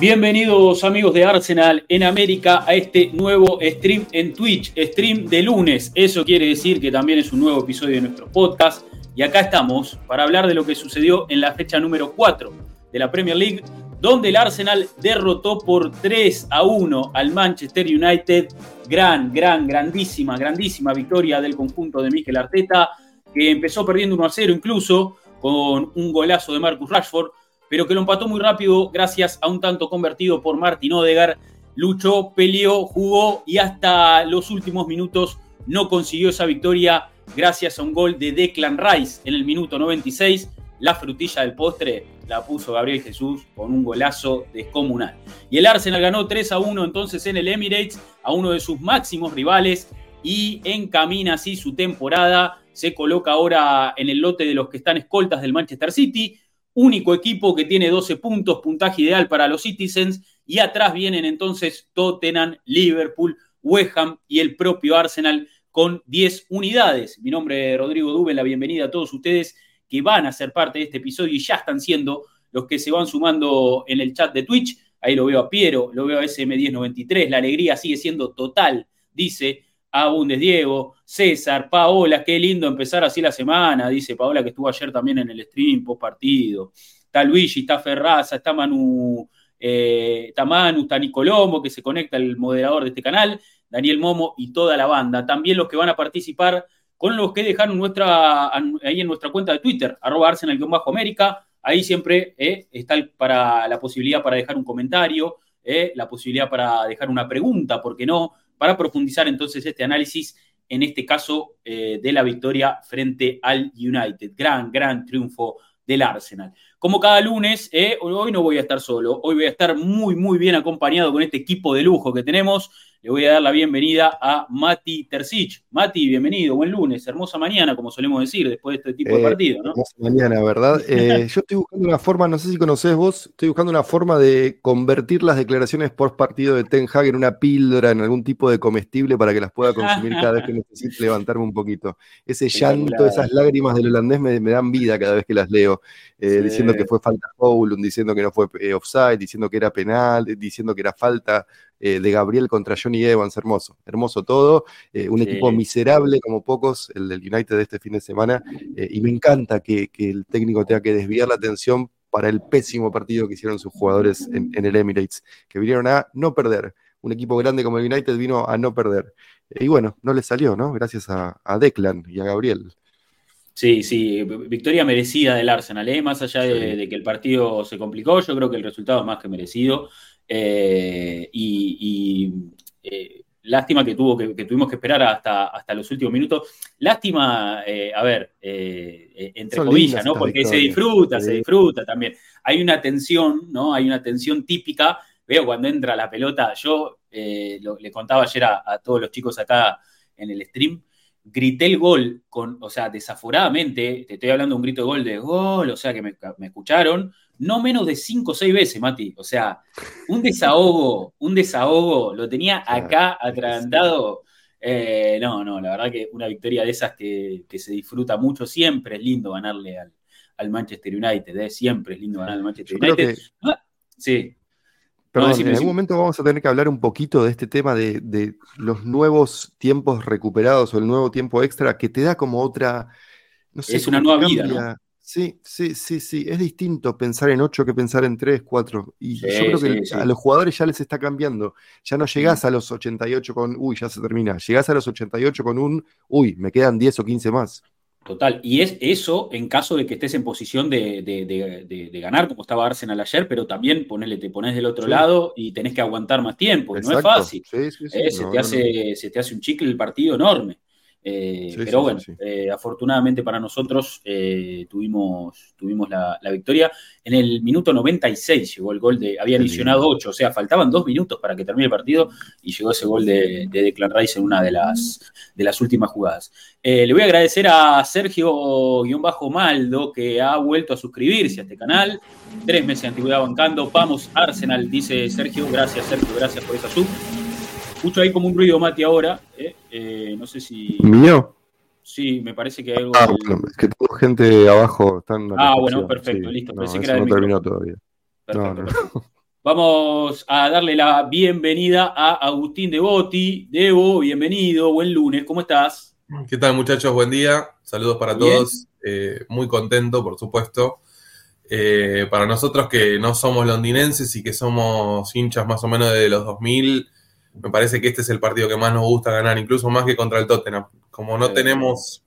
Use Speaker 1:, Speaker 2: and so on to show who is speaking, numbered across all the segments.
Speaker 1: Bienvenidos amigos de Arsenal en América a este nuevo stream en Twitch, stream de lunes. Eso quiere decir que también es un nuevo episodio de nuestro podcast. Y acá estamos para hablar de lo que sucedió en la fecha número 4 de la Premier League, donde el Arsenal derrotó por 3 a 1 al Manchester United. Gran, gran, grandísima, grandísima victoria del conjunto de Mikel Arteta, que empezó perdiendo 1 a 0 incluso, con un golazo de Marcus Rashford pero que lo empató muy rápido gracias a un tanto convertido por Martin Odegar. Luchó, peleó, jugó y hasta los últimos minutos no consiguió esa victoria gracias a un gol de Declan Rice en el minuto 96. La frutilla del postre la puso Gabriel Jesús con un golazo descomunal. Y el Arsenal ganó 3 a 1 entonces en el Emirates a uno de sus máximos rivales y encamina así su temporada. Se coloca ahora en el lote de los que están escoltas del Manchester City único equipo que tiene 12 puntos, puntaje ideal para los Citizens, y atrás vienen entonces Tottenham, Liverpool, West Ham y el propio Arsenal con 10 unidades. Mi nombre es Rodrigo Dube, la bienvenida a todos ustedes que van a ser parte de este episodio y ya están siendo los que se van sumando en el chat de Twitch. Ahí lo veo a Piero, lo veo a SM1093, la alegría sigue siendo total, dice a Bundes Diego, César, Paola, qué lindo empezar así la semana, dice Paola que estuvo ayer también en el stream post partido. Está Luigi, está Ferraza, está Manu, eh, está Manu, está Nicolomo, que se conecta el moderador de este canal, Daniel Momo y toda la banda. También los que van a participar con los que dejaron nuestra, ahí en nuestra cuenta de Twitter, arroba Arsenal-América. Ahí siempre eh, está para la posibilidad para dejar un comentario, eh, la posibilidad para dejar una pregunta, ¿por qué no? Para profundizar entonces este análisis, en este caso eh, de la victoria frente al United. Gran, gran triunfo del Arsenal. Como cada lunes, eh, hoy no voy a estar solo, hoy voy a estar muy, muy bien acompañado con este equipo de lujo que tenemos le voy a dar la bienvenida a Mati Tercich. Mati, bienvenido, buen lunes, hermosa mañana, como solemos decir, después de este tipo de
Speaker 2: eh,
Speaker 1: partido, ¿no?
Speaker 2: Hermosa mañana, ¿verdad? Eh, yo estoy buscando una forma, no sé si conoces vos, estoy buscando una forma de convertir las declaraciones post partido de Ten Hag en una píldora, en algún tipo de comestible para que las pueda consumir cada vez que necesite levantarme un poquito. Ese llanto, esas lágrimas del holandés me, dan vida cada vez que las leo, eh, diciendo que fue falta foul, diciendo que no fue offside, diciendo que era penal, diciendo que era falta eh, de Gabriel contra Johnny Evans, hermoso, hermoso todo, eh, un equipo miserable como pocos, el del United de este fin de semana, eh, y me encanta que, el técnico tenga que desviar la atención para el pésimo partido que hicieron sus jugadores en, el Emirates, que vinieron a no perder. Un equipo grande como el United vino a no perder. y bueno, no le salió, ¿no? Gracias a, Declan y a Gabriel.
Speaker 1: Sí, sí, victoria merecida del Arsenal, ¿eh? más allá de, de, que el partido se complicó, yo creo que el resultado es más que merecido. Eh, y, eh, lástima que, tuvo, que, tuvimos que esperar hasta, hasta los últimos minutos. Lástima, a ver, entre comillas, ¿no? Porque se disfruta, se disfruta también. Hay una tensión, ¿no? Hay una tensión típica. Veo cuando entra la pelota, yo le contaba ayer a, todos los chicos acá en el stream, grité el gol con, o sea, desaforadamente, te estoy hablando de un grito de gol de gol, o sea, que me, me escucharon, no menos de cinco o seis veces, Mati. O sea, un desahogo, un desahogo, lo tenía acá atragantado. Eh, no, no, la verdad que una victoria de esas que, se disfruta mucho, siempre es lindo ganarle al, Manchester United, ¿eh? siempre es lindo ganarle al Manchester United. Ah, sí.
Speaker 2: Perdón, en algún momento vamos a tener que hablar un poquito de este tema de, los nuevos tiempos recuperados o el nuevo tiempo extra que te da como otra.
Speaker 1: No sé, es una nueva vida. ¿no?
Speaker 2: Sí, sí, sí, sí. Es distinto pensar en 8 que pensar en 3, 4. Y yo creo que a los jugadores ya les está cambiando. Ya no llegás a los 88 con, uy, ya se termina. Llegás a los 88 con un, uy, me quedan 10 o 15 más.
Speaker 1: Total. Y es eso en caso de que estés en posición de, ganar, como estaba Arsenal ayer, pero también ponele, te pones del otro lado y tenés que aguantar más tiempo. No es fácil. Eh, se, te hace, se te hace un chicle el partido enorme. Eh, pero bueno, eh, afortunadamente para nosotros eh, tuvimos, tuvimos la, victoria. En el minuto 96 llegó el gol de. Habían adicionado 8, o sea, faltaban dos minutos para que termine el partido y llegó ese gol de, de Declan Rice en una de las, de las últimas jugadas. le voy a agradecer a Sergio-Maldo que ha vuelto a suscribirse a este canal. Tres meses de antigüedad bancando. Vamos, Arsenal, dice Sergio. Gracias, Sergio, gracias por esa sub. Escucho ahí como un ruido, Mati, ahora. ¿eh? Eh, no sé si.
Speaker 2: ¿Mío?
Speaker 1: Sí, me parece que hay algo.
Speaker 2: Ah, bueno, es que tengo gente abajo. Están
Speaker 1: ah, bueno, perfecto, listo.
Speaker 2: No, que era no terminó todavía.
Speaker 1: Perfecto, Vamos a darle la bienvenida a Agustín Devoti. Debo, bienvenido, buen lunes, ¿cómo estás?
Speaker 3: ¿Qué tal, muchachos? Buen día. Saludos para todos. Eh, muy contento, por supuesto. para nosotros que no somos londinenses y que somos hinchas más o menos de los 2000, me parece que este es el partido que más nos gusta ganar, incluso más que contra el Tottenham. Como no tenemos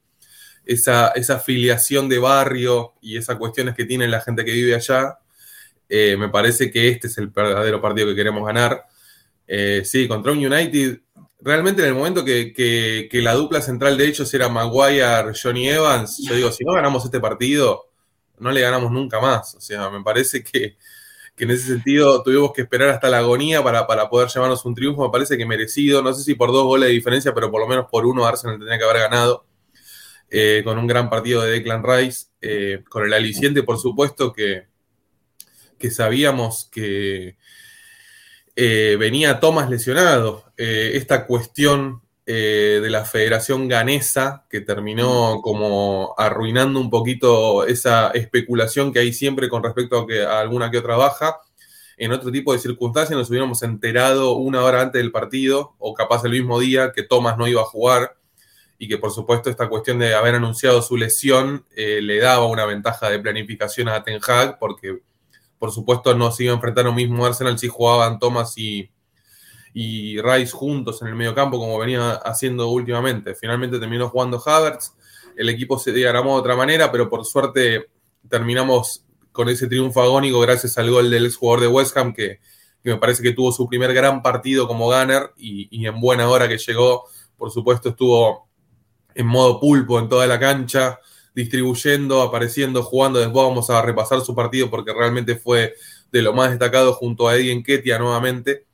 Speaker 3: esa, esa afiliación de barrio y esas cuestiones que tiene la gente que vive allá, eh, me parece que este es el verdadero partido que queremos ganar. Eh, sí, contra un United, realmente en el momento que, que, la dupla central de ellos era Maguire, Johnny Evans, yo digo, si no ganamos este partido, no le ganamos nunca más. O sea, me parece que que en ese sentido tuvimos que esperar hasta la agonía para, poder llevarnos un triunfo, me parece que merecido, no sé si por dos goles de diferencia, pero por lo menos por uno Arsenal tendría que haber ganado, eh, con un gran partido de Declan Rice, eh, con el aliciente, por supuesto, que, que sabíamos que eh, venía Thomas lesionado. esta cuestión eh, de la Federación Ganesa, que terminó como arruinando un poquito esa especulación que hay siempre con respecto a, que, a alguna que otra baja. En otro tipo de circunstancias nos hubiéramos enterado una hora antes del partido, o capaz el mismo día, que Thomas no iba a jugar y que por supuesto esta cuestión de haber anunciado su lesión eh, le daba una ventaja de planificación a Ten Hag, porque por supuesto no se iba a enfrentar a un mismo Arsenal si jugaban Thomas y, y Rice juntos en el medio campo como venía haciendo últimamente. Finalmente terminó jugando Havertz, el equipo se diagramó de otra manera, pero por suerte terminamos con ese triunfo agónico gracias al gol del ex jugador de West Ham que, me parece que tuvo su primer gran partido como gunner y, en buena hora que llegó, por supuesto estuvo en modo pulpo en toda la cancha, distribuyendo, apareciendo, jugando. Después vamos a repasar su partido porque realmente fue de lo más destacado junto a Eddie Enquetia nuevamente.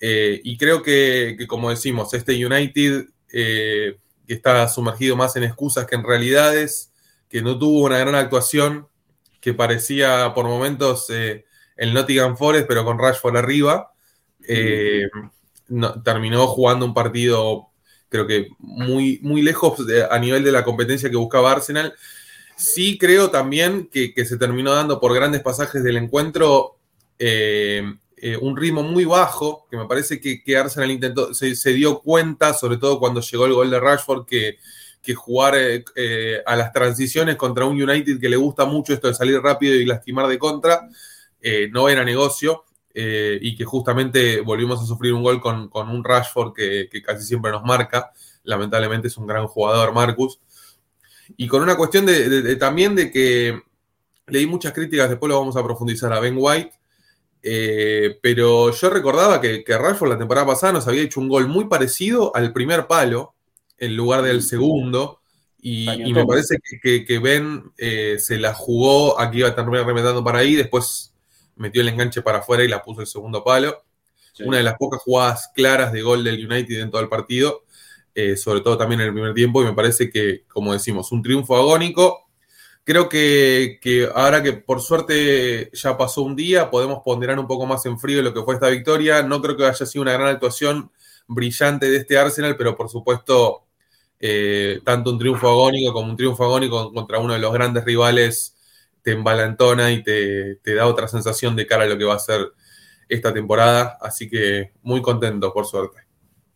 Speaker 3: Eh, y creo que, como decimos, este United eh, que está sumergido más en excusas que en realidades, que no tuvo una gran actuación, que parecía por momentos eh, el Nottingham Forest, pero con Rashford arriba, terminó jugando un partido, creo que muy, muy lejos a nivel de la competencia que buscaba Arsenal. Sí creo también que, se terminó dando por grandes pasajes del encuentro un ritmo muy bajo, que me parece que, Arsenal intentó, se, dio cuenta, sobre todo cuando llegó el gol de Rashford, que, jugar eh, eh, a las transiciones contra un United que le gusta mucho esto de salir rápido y lastimar de contra, no era negocio. y que justamente volvimos a sufrir un gol con, un Rashford que, casi siempre nos marca. Lamentablemente es un gran jugador, Marcus. Y con una cuestión de, también de que leí muchas críticas, después lo vamos a profundizar a Ben White, eh, pero yo recordaba que, que Rashford la temporada pasada nos había hecho un gol muy parecido al primer palo en lugar del segundo. Y, me parece que, Ben eh, se la jugó, aquí iba a estar remedando para ahí, después metió el enganche para afuera y la puso el segundo palo. Una de las pocas jugadas claras de gol del United en todo el partido, eh, sobre todo también en el primer tiempo, y me parece que, como decimos, un triunfo agónico Creo que, ahora que por suerte ya pasó un día, podemos ponderar un poco más en frío lo que fue esta victoria. No creo que haya sido una gran actuación brillante de este Arsenal, pero por supuesto, eh, tanto un triunfo agónico como un triunfo agónico contra uno de los grandes rivales te embalantona y te, da otra sensación de cara a lo que va a ser esta temporada. Así que muy contento, por suerte.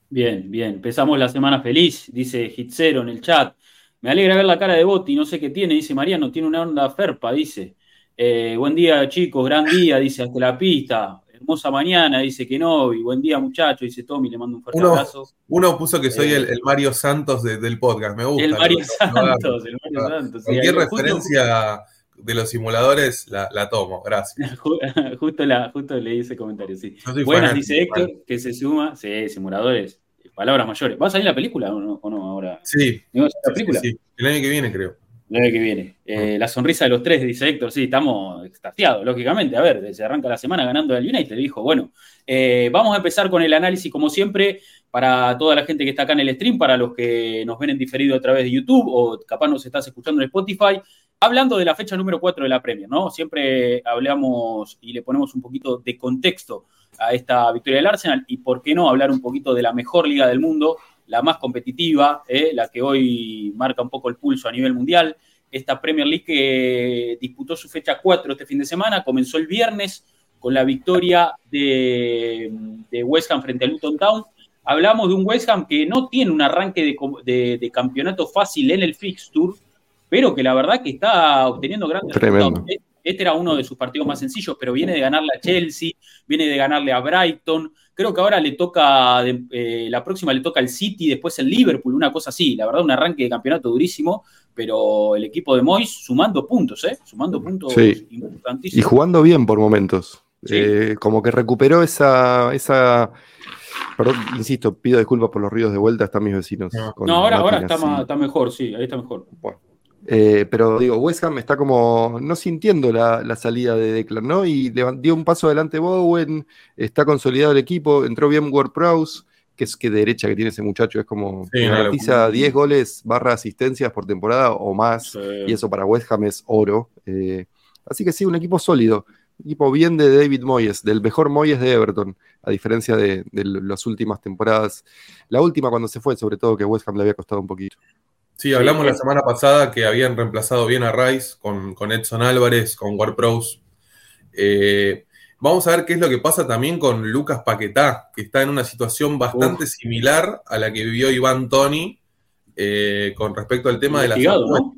Speaker 1: Bien, bien. Empezamos la semana feliz, dice Hitzero en el chat. Me alegra ver la cara de Botti, no sé qué tiene, dice Mariano, tiene una onda ferpa, dice. Eh, buen día, chicos, gran día, dice, hasta la pista. Hermosa mañana, dice que no, y buen día, muchachos, dice Tommy, le mando un fuerte abrazo.
Speaker 3: Uno puso que soy el, eh, Mario Santos del podcast, me gusta.
Speaker 1: El Mario Santos, el Mario Santos.
Speaker 3: Cualquier referencia de los simuladores la, tomo, gracias.
Speaker 1: justo, la, justo leí ese comentario, sí. Buenas, dice Héctor, que se suma, sí, simuladores, palabras mayores. ¿Va a salir la película o no, ahora?
Speaker 3: Sí.
Speaker 1: la película?
Speaker 3: Sí, el año que viene, creo.
Speaker 1: El año que viene. Eh, la sonrisa de los tres, dice Héctor. Sí, estamos extasiados, lógicamente. A ver, se arranca la semana ganando el United. Dijo, bueno, eh, vamos a empezar con el análisis, como siempre, para toda la gente que está acá en el stream, para los que nos ven en diferido a través de YouTube o capaz nos estás escuchando en Spotify. Hablando de la fecha número 4 de la Premier, ¿no? Siempre hablamos y le ponemos un poquito de contexto a esta victoria del Arsenal y por qué no hablar un poquito de la mejor liga del mundo, la más competitiva, ¿eh? la que hoy marca un poco el pulso a nivel mundial. Esta Premier League que disputó su fecha 4 este fin de semana, comenzó el viernes con la victoria de, West Ham frente a Luton Town. Hablamos de un West Ham que no tiene un arranque de campeonato fácil en el fixture, pero que la verdad que está obteniendo grandes
Speaker 2: resultados.
Speaker 1: Este era uno de sus partidos más sencillos, pero viene de ganarle a Chelsea, viene de ganarle a Brighton. Creo que ahora le toca, eh, la próxima le toca al City, después el Liverpool, una cosa así. La verdad, un arranque de campeonato durísimo, pero el equipo de Moyes sumando puntos, ¿eh? Sumando puntos
Speaker 2: importantísimos. Y jugando bien por momentos. Eh, como que recuperó esa, esa Perdón, insisto, pido disculpas por los ruidos de vuelta, están mis vecinos.
Speaker 1: No, ahora, ahora está, está, mejor, sí, ahí está mejor.
Speaker 2: Bueno, eh, pero digo, West Ham está como no sintiendo la, salida de Declan, ¿no? Y dio un paso adelante Bowen, está consolidado el equipo, entró bien Ward Prowse, que es que derecha que tiene ese muchacho, es como garantiza 10 goles barra asistencias por temporada o más, y eso para West Ham es oro. Eh, así que sí, un equipo sólido, un equipo bien de David Moyes, del mejor Moyes de Everton, a diferencia de, de las últimas temporadas. La última cuando se fue, sobre todo, que West Ham le había costado un poquito.
Speaker 3: Sí, hablamos la semana pasada que habían reemplazado bien a Rice con, Edson Álvarez, con Ward eh, vamos a ver qué es lo que pasa también con Lucas Paquetá, que está en una situación bastante similar a la que vivió Iván Tony eh, con respecto al tema de la
Speaker 1: ¿no?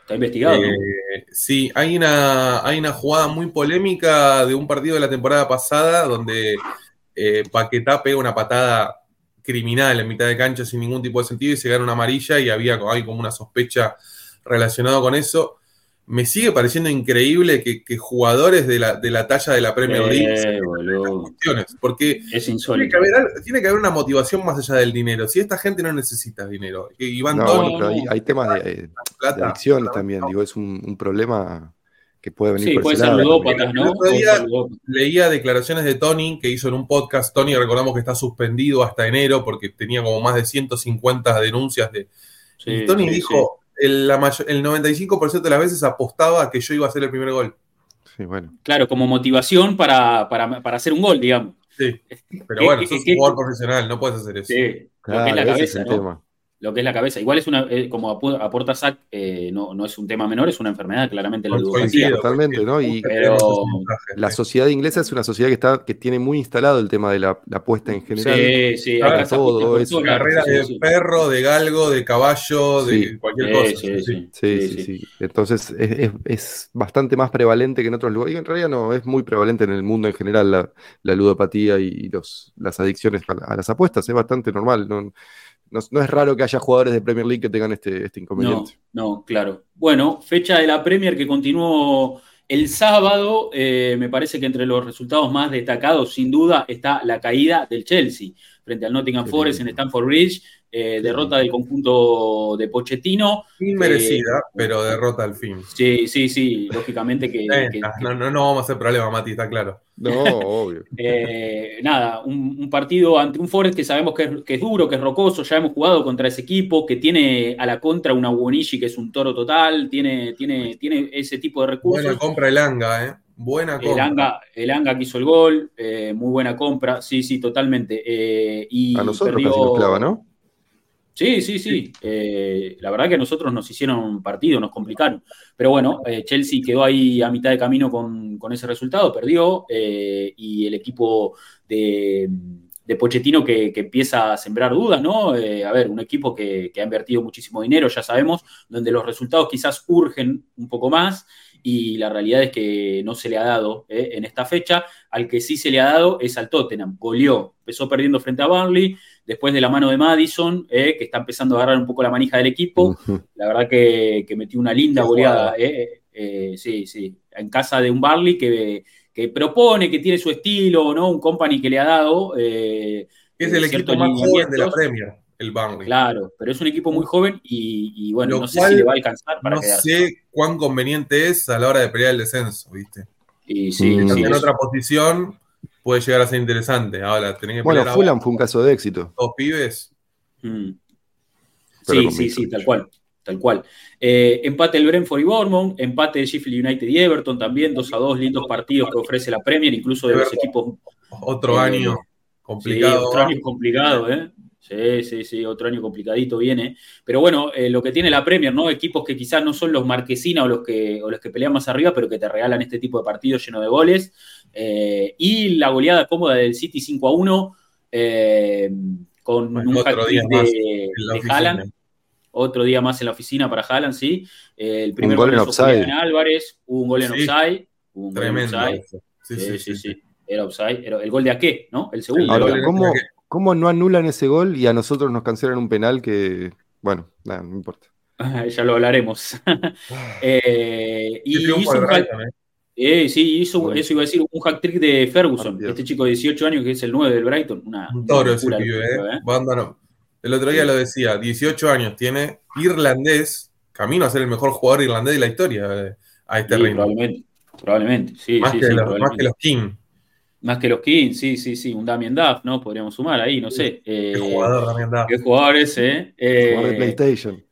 Speaker 1: Está investigado.
Speaker 3: Eh, sí, hay una, hay una jugada muy polémica de un partido de la temporada pasada donde Paquetá pega una patada criminal en mitad de cancha sin ningún tipo de sentido y se gana una amarilla y había hay como una sospecha relacionada con eso. Me sigue pareciendo increíble que, jugadores de la, de la, talla de la Premier League porque
Speaker 1: es
Speaker 3: tiene que, haber, tiene que, haber, una motivación más allá del dinero. Si esta gente no necesita dinero,
Speaker 2: no, hay, temas de, adicciones también, digo, es un problema que puede venir
Speaker 1: sí, puede ser ludópatas, ¿no?
Speaker 3: leía declaraciones de Tony que hizo en un podcast. Tony, recordamos que está suspendido hasta enero porque tenía como más de 150 denuncias de. y Tony dijo: El, el 95% de las veces apostaba a que yo iba a hacer el primer gol.
Speaker 2: Sí, bueno.
Speaker 1: Claro, como motivación para, para, para hacer un gol, digamos.
Speaker 3: Sí, pero bueno, sos un jugador profesional, no puedes hacer eso.
Speaker 1: Sí, claro, es la cabeza, ¿no? Lo que es la cabeza. Igual es una, eh, como aporta Zach, eh, no, no es un tema menor, es una enfermedad, claramente la
Speaker 2: ludopatía. Totalmente, ¿no? Y la sociedad inglesa es una sociedad que está, que tiene muy instalado el tema de la, apuesta en general.
Speaker 1: Sí, sí, claro,
Speaker 3: todo es carrera de perro, de galgo, de caballo, de cualquier cosa.
Speaker 2: Sí sí, sí, Entonces es, bastante más prevalente que en otros lugares. Y en realidad no, es muy prevalente en el mundo en general la, ludopatía y los, las adicciones a, las apuestas. Es bastante normal. ¿no? No, es raro que haya jugadores de Premier League que tengan este, este inconveniente.
Speaker 1: No, no, claro. Bueno, fecha de la Premier que continuó el sábado. Eh, me parece que entre los resultados más destacados, sin duda, está la caída del Chelsea frente al Nottingham Forest en Stamford Bridge. Eh, derrota del conjunto de Pochettino.
Speaker 3: Inmerecida, eh, pero derrota al fin.
Speaker 1: Sí, sí, sí, lógicamente que,
Speaker 3: no, no, no, vamos a hacer problema, Mati, está claro.
Speaker 2: No, obvio.
Speaker 1: Eh, nada, un, partido ante un Forest que sabemos que es, duro, que es rocoso, ya hemos jugado contra ese equipo, que tiene a la contra una Buonishi que es un toro total, tiene, tiene, tiene ese tipo de recursos.
Speaker 3: Buena compra el Anga, ¿eh? Buena compra.
Speaker 1: El Anga, el Anga que hizo el gol, muy buena compra, sí, sí, totalmente. y
Speaker 2: a nosotros perdió... casi nos clava, ¿no?
Speaker 1: Sí, sí, sí. Eh, la verdad que a nosotros nos hicieron un partido, nos complicaron. Pero bueno, eh, Chelsea quedó ahí a mitad de camino con, ese resultado, perdió. Eh, y el equipo de, Pochettino que, empieza a sembrar dudas, ¿no? a ver, un equipo que, que, ha invertido muchísimo dinero, ya sabemos, donde los resultados quizás urgen un poco más. Y la realidad es que no se le ha dado en esta fecha. Al que sí se le ha dado es al Tottenham. Goleó, empezó perdiendo frente a Burnley, después de la mano de Madison, eh, que está empezando a agarrar un poco la manija del equipo. La verdad que, metió una linda goleada. Eh, eh, sí, sí. En casa de un Barley que, propone, que tiene su estilo, ¿no? Un company que le ha dado.
Speaker 3: Es el equipo más joven de la Premier, el Burnley.
Speaker 1: Claro, pero es un equipo muy joven y, bueno, no sé si le va a alcanzar para
Speaker 3: No sé cuán conveniente es a la hora de pelear el descenso, ¿viste?
Speaker 1: Y sí,
Speaker 3: en otra posición puede llegar a ser interesante. Ahora, tenés que
Speaker 2: Bueno, Fulham fue un caso de éxito.
Speaker 3: Dos pibes.
Speaker 1: Mm. Sí, sí, sí, tal cual. Tal cual. Eh, empate el Brentford y Bournemouth, empate de Sheffield United y Everton también, dos a dos lindos partidos que ofrece la Premier, incluso de los equipos.
Speaker 3: Otro eh, año complicado.
Speaker 1: otro año complicado, ¿eh? Sí, sí, sí, otro año complicadito viene. Pero bueno, eh, lo que tiene la Premier, ¿no? Equipos que quizás no son los marquesinas o los que, o los que pelean más arriba, pero que te regalan este tipo de partidos llenos de goles. y la goleada cómoda del City 5 a 1, con un hack de, de Haaland otro día más en la oficina para Haaland, sí. Eh, el primer
Speaker 2: un gol en offside.
Speaker 1: Álvarez, hubo un gol en offside.
Speaker 3: un Tremendo.
Speaker 1: Gol en offside. Sí sí, sí, Era offside. Era el gol de Ake, ¿no? El segundo.
Speaker 2: ¿cómo, ¿cómo, no anulan ese gol y a nosotros nos cancelan un penal que, bueno, nada, no importa.
Speaker 1: ya lo hablaremos. eh, y hizo un hack, eh, sí, hizo, eso iba a decir, un hack trick de Ferguson, este chico de 18 años que es el 9 del Brighton. Una,
Speaker 3: un toro ese pibe, ¿eh? ¿eh? El otro día lo decía, 18 años tiene, irlandés, camino a ser el mejor jugador irlandés de la historia eh, a este
Speaker 1: sí, Probablemente, probablemente, sí.
Speaker 3: Más, que, los, más que los King.
Speaker 1: Más que los King, sí, sí, sí, un Damien Duff, ¿no? Podríamos sumar ahí, no sé.
Speaker 3: qué jugador Damien Duff.
Speaker 1: Qué jugador ese,
Speaker 2: ¿eh? Jugador de PlayStation.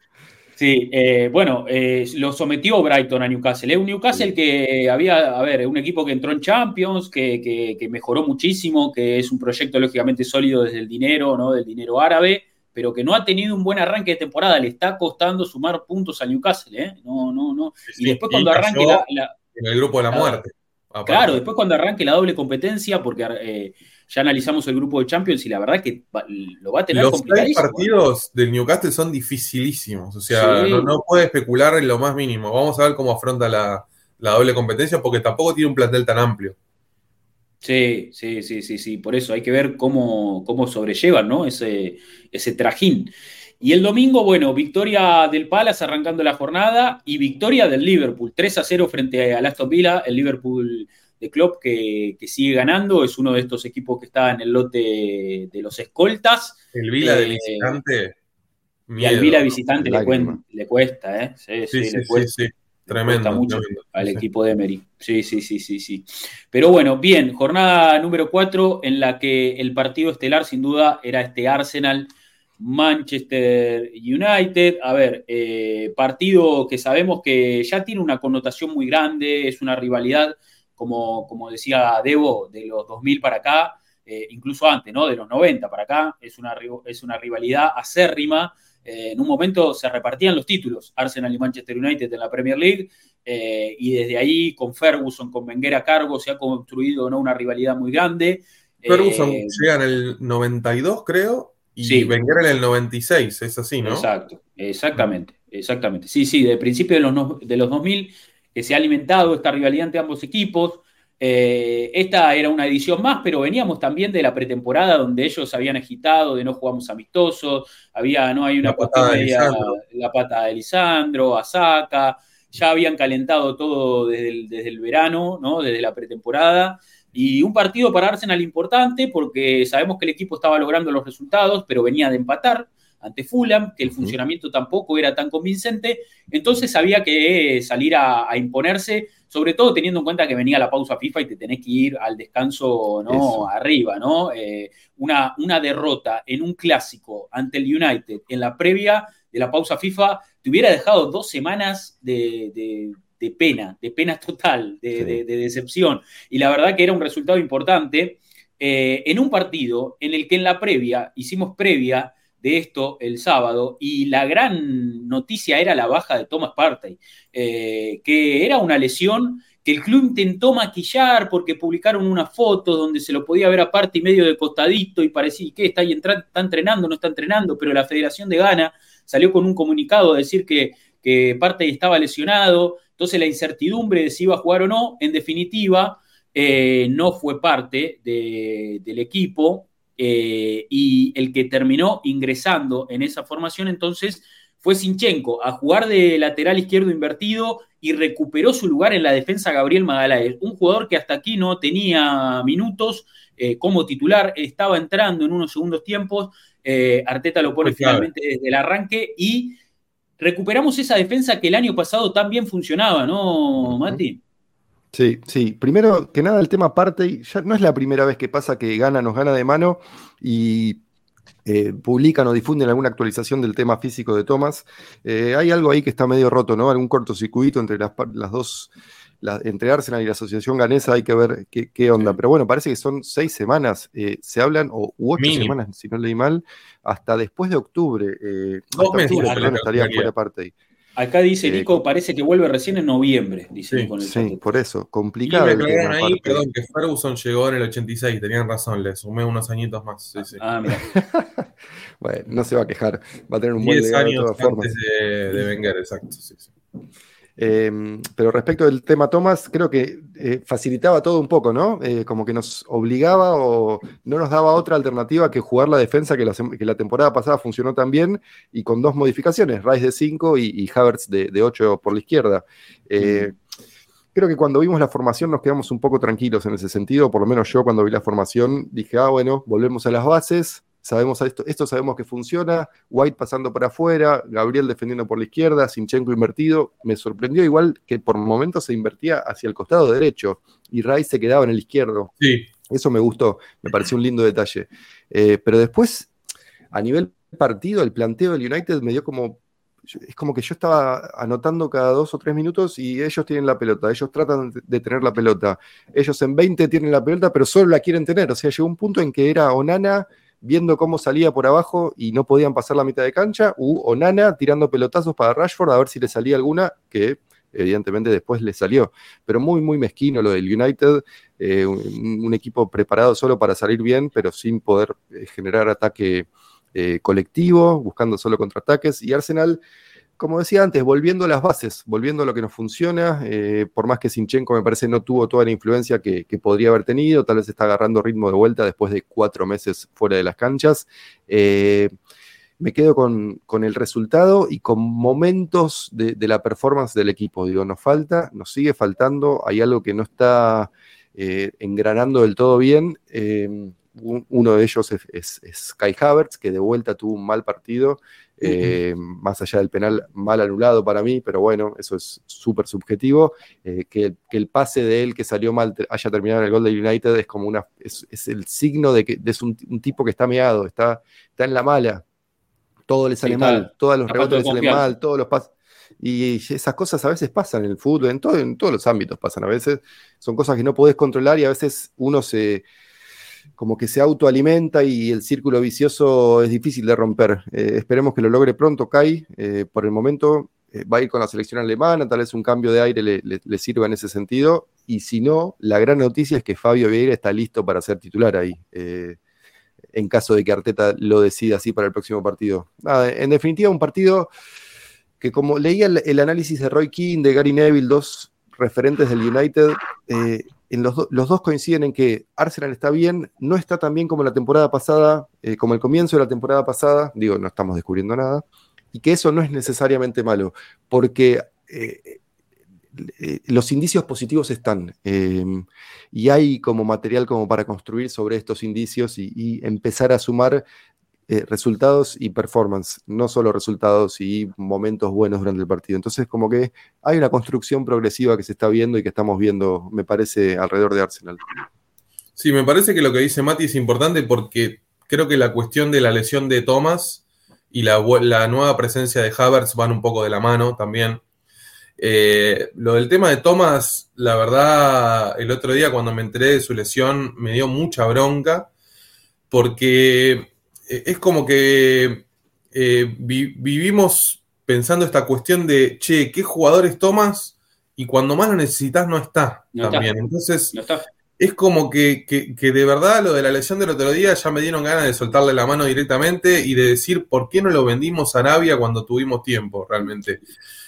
Speaker 1: Sí, eh, bueno, eh, lo sometió Brighton a Newcastle. Es un Newcastle que había, a ver, un equipo que entró en Champions, que, que, que, mejoró muchísimo, que es un proyecto lógicamente sólido desde el dinero, ¿no? Del dinero árabe pero que no ha tenido un buen arranque de temporada. Le está costando sumar puntos a Newcastle, ¿eh? No, no, no. y después cuando arranque la,
Speaker 3: En el grupo de la, muerte.
Speaker 1: Claro, después cuando arranque la doble competencia, porque eh, ya analizamos el grupo de Champions y la verdad que lo va a tener
Speaker 3: Los tres partidos del Newcastle son dificilísimos. O sea, no, puede especular en lo más mínimo. Vamos a ver cómo afronta la, la doble competencia, porque tampoco tiene un plantel tan amplio.
Speaker 1: Sí, sí, sí, sí, sí. Por eso hay que ver cómo, cómo sobrellevan ¿no? ese, ese trajín. Y el domingo, bueno, victoria del Palace arrancando la jornada y victoria del Liverpool. 3 a 0 frente al Aston Villa. El Liverpool de Klopp que, sigue ganando. Es uno de estos equipos que está en el lote de los escoltas.
Speaker 3: El Villa de eh, visitante.
Speaker 1: Y al Villa visitante le, cuesta, ¿eh?
Speaker 3: Sí, sí, sí, sí Tremendo.
Speaker 1: mucho al equipo de Emery. Sí, sí, sí, sí, sí. Pero bueno, bien, jornada número 4 en la que el partido estelar sin duda era este Arsenal. Manchester United, a ver, eh, partido que sabemos que ya tiene una connotación muy grande, es una rivalidad, como, como decía Debo, de los 2000 para acá, eh, incluso antes, ¿no? De los 90 para acá, es una, es una rivalidad acérrima, eh, en un momento se repartían los títulos, Arsenal y Manchester United en la Premier League, eh, y desde ahí con Ferguson, con Wenger a cargo, se ha construido una rivalidad muy grande.
Speaker 3: Ferguson eh, llega en el 92, creo, y Wenger en el 96, es así, ¿no?
Speaker 1: Exacto, exactamente, exactamente. Sí, sí, de principio de los, de los 2000 que se ha alimentado esta rivalidad entre ambos equipos. Eh, esta era una edición más, pero veníamos también de la pretemporada donde ellos habían agitado de no jugamos amistosos, había, no hay una
Speaker 3: la media,
Speaker 1: la pata de Lisandro, Asaka, ya habían calentado todo desde el, desde el verano, ¿no? desde la pretemporada. Y un partido para Arsenal importante porque sabemos que el equipo estaba logrando los resultados, pero venía de empatar ante Fulham, que el funcionamiento tampoco era tan convincente, entonces había que salir a, imponerse, sobre todo teniendo en cuenta que venía la pausa FIFA y te tenés que ir al descanso ¿no? arriba, ¿no? Eh, una, una derrota en un clásico ante el United en la previa de la pausa FIFA te hubiera dejado dos semanas de, pena, de pena total, de, decepción. Y la verdad que era un resultado importante eh, en un partido en el que en la previa, hicimos previa, de esto el sábado y la gran noticia era la baja de Thomas Partey, eh, que era una lesión que el club intentó maquillar porque publicaron una foto donde se lo podía ver aparte y medio de costadito y parecía que está ahí está entrenando, no está entrenando, pero la Federación de Ghana salió con un comunicado a decir que, que Partey estaba lesionado, entonces la incertidumbre de si iba a jugar o no, en definitiva, eh, no fue parte del equipo, eh, y el que terminó ingresando en esa formación entonces fue Sinchenko a jugar de lateral izquierdo invertido y recuperó su lugar en la defensa Gabriel Magaláes, un jugador que hasta aquí no tenía minutos eh, como titular, estaba entrando en unos segundos tiempos, Arteta lo pone finalmente desde el arranque y recuperamos esa defensa que el año pasado tan bien funcionaba, ¿no, Mati?
Speaker 2: Sí, sí. Primero que nada, el tema parte, ya no es la primera vez que pasa que gana, nos gana de mano y eh, publican o difunden alguna actualización del tema físico de Thomas. Eh, hay algo ahí que está medio roto, ¿no? Algún cortocircuito entre las, las dos, entre Arsenal y la Asociación Ganesa, hay que ver qué, onda. Pero bueno, parece que son seis semanas, eh, se hablan, o ocho semanas, si no leí mal, hasta después de octubre.
Speaker 3: Dos meses,
Speaker 2: estaría fuera parte ahí.
Speaker 1: Acá dice eh, Nico, parece que vuelve recién en noviembre, dice
Speaker 2: sí, sí por eso, complicado.
Speaker 3: Y me ahí, perdón, que Ferguson llegó en el 86, tenían razón, le sumé unos añitos más.
Speaker 1: Ah, mira.
Speaker 2: bueno, no se va a quejar, va a tener un buen legado
Speaker 3: años de todas formas. De, de Wenger, exacto, sí, sí.
Speaker 2: Em, pero respecto del tema Thomas, creo que eh, facilitaba todo un poco, ¿no? Eh, como que nos obligaba o no nos daba otra alternativa que jugar la defensa que la, temporada pasada funcionó tan bien y con dos modificaciones, Rice de 5 y, Havertz de, 8 por la izquierda. Eh, creo que cuando vimos la formación nos quedamos un poco tranquilos en ese sentido, por lo menos yo cuando vi la formación dije, ah, bueno, volvemos a las bases, Sabemos esto, esto sabemos que funciona. White pasando para afuera, Gabriel defendiendo por la izquierda, Sinchenko invertido. Me sorprendió igual que por momentos se invertía hacia el costado derecho y Rice se quedaba en el izquierdo.
Speaker 3: Sí.
Speaker 2: Eso me gustó, me pareció un lindo detalle. Eh, pero después, a nivel partido, el planteo del United me dio como. Es como que yo estaba anotando cada dos o tres minutos y ellos tienen la pelota, ellos tratan de tener la pelota. Ellos en 20 tienen la pelota, pero solo la quieren tener. O sea, llegó un punto en que era Onana viendo cómo salía por abajo y no podían pasar la mitad de cancha, u Onana tirando pelotazos para Rashford a ver si le salía alguna, que evidentemente después le salió. Pero muy, muy mezquino lo del United, eh, un, equipo preparado solo para salir bien, pero sin poder eh, generar ataque eh, colectivo, buscando solo contraataques. Y Arsenal como decía antes, volviendo a las bases, volviendo a lo que nos funciona, eh, por más que Sinchenko me parece no tuvo toda la influencia que, podría haber tenido, tal vez está agarrando ritmo de vuelta después de cuatro meses fuera de las canchas. Eh, me quedo con, el resultado y con momentos de, la performance del equipo. Digo, nos falta, nos sigue faltando, hay algo que no está eh, engranando del todo bien. uno de ellos es, es, es Sky Havertz, que de vuelta tuvo un mal partido. Eh, más allá del penal mal anulado para mí, pero bueno, eso es súper subjetivo. Eh, que, el pase de él que salió mal haya terminado en el gol de United es como una, es, el signo de que es un, tipo que está meado, está, está en la mala. Todo le sale mal, todos los rebotes le salen mal, todos los pases. Y esas cosas a veces pasan en el fútbol, en, todo, en todos los ámbitos pasan a veces. Son cosas que no podés controlar y a veces uno se, como que se autoalimenta y el círculo vicioso es difícil de romper. Eh, esperemos que lo logre pronto, Kai. Eh, por el momento eh, va a ir con la selección alemana, tal vez un cambio de aire le, sirva en ese sentido. Y si no, la gran noticia es que Fabio Vieira está listo para ser titular ahí, en caso de que Arteta lo decida así para el próximo partido. en definitiva, un partido que como leía el, análisis de Roy King, de Gary Neville, dos referentes del United, los, dos coinciden en que Arsenal está bien, no está tan bien como la temporada pasada, eh, como el comienzo de la temporada pasada, digo, no estamos descubriendo nada, y que eso no es necesariamente malo, porque eh, eh, los indicios positivos están, y hay como material como para construir sobre estos indicios y empezar a sumar eh, resultados y performance, no solo resultados y momentos buenos durante el partido. Entonces, como que hay una construcción progresiva que se está viendo y que estamos viendo, me parece, alrededor de Arsenal.
Speaker 3: Sí, me parece que lo que dice Mati es importante porque creo que la cuestión de la lesión de Thomas y la, nueva presencia de Havertz van un poco de la mano también. Eh, lo del tema de Thomas, la verdad, el otro día cuando me enteré de su lesión me dio mucha bronca porque es como que eh, vivimos pensando esta cuestión de, che, ¿qué jugadores tomas? Y cuando más lo necesitas no está también. Entonces, es como que, de verdad lo de la lesión del otro día ya me dieron ganas de soltarle la mano directamente y de decir, ¿por qué no lo vendimos a Arabia cuando tuvimos tiempo realmente?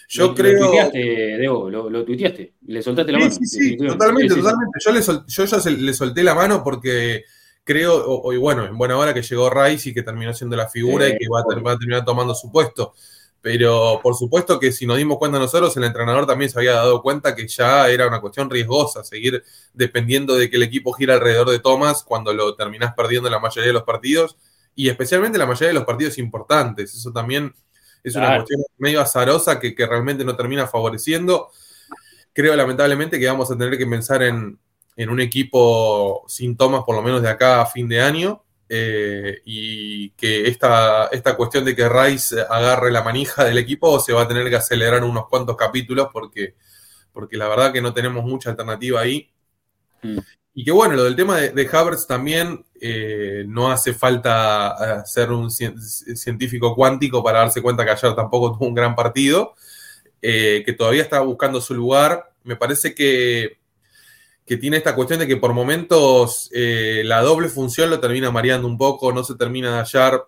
Speaker 3: Yo creo.
Speaker 1: Lo tuiteaste, Debo, lo, tuiteaste. Le soltaste la mano.
Speaker 3: Sí, sí, totalmente, totalmente. Yo, le, yo ya le solté la mano porque creo, o, y bueno, en buena hora que llegó Rice y que terminó siendo la figura y que va a, terminar tomando su puesto. Pero por supuesto que si nos dimos cuenta nosotros, el entrenador también se había dado cuenta que ya era una cuestión riesgosa seguir dependiendo de que el equipo gira alrededor de Thomas cuando lo terminás perdiendo en la mayoría de los partidos y especialmente la mayoría de los partidos importantes. Eso también es una cuestión medio azarosa que, que, realmente no termina favoreciendo. Creo lamentablemente que vamos a tener que pensar en, en un equipo sin Thomas por lo menos de acá a fin de año eh, y que esta, esta cuestión de que Rice agarre la manija del equipo se va a tener que acelerar unos cuantos capítulos porque, porque la verdad que no tenemos mucha alternativa ahí. Mm. Y que bueno, lo del tema de, de Havertz también eh, no hace falta ser un científico cuántico para darse cuenta que ayer tampoco tuvo un gran partido, eh, que todavía está buscando su lugar. Me parece que que tiene esta cuestión de que por momentos eh, la doble función lo termina mareando un poco, no se termina de hallar.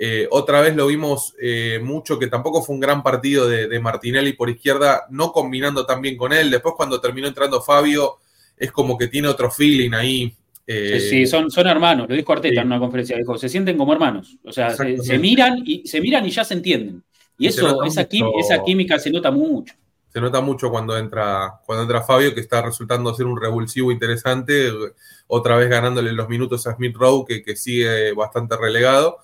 Speaker 3: Eh, otra vez lo vimos eh, mucho, que tampoco fue un gran partido de, Martinelli por izquierda, no combinando tan bien con él. Después cuando terminó entrando Fabio, es como que tiene otro feeling ahí.
Speaker 1: sí, son, son hermanos, lo dijo Arteta en una conferencia, dijo, se sienten como hermanos. O sea, se, miran y, se miran y ya se entienden. Y, eso, esa, esa química se nota mucho
Speaker 3: se nota mucho cuando entra, cuando entra Fabio, que está resultando ser un revulsivo interesante, otra vez ganándole los minutos a Smith Rowe, que, sigue bastante relegado.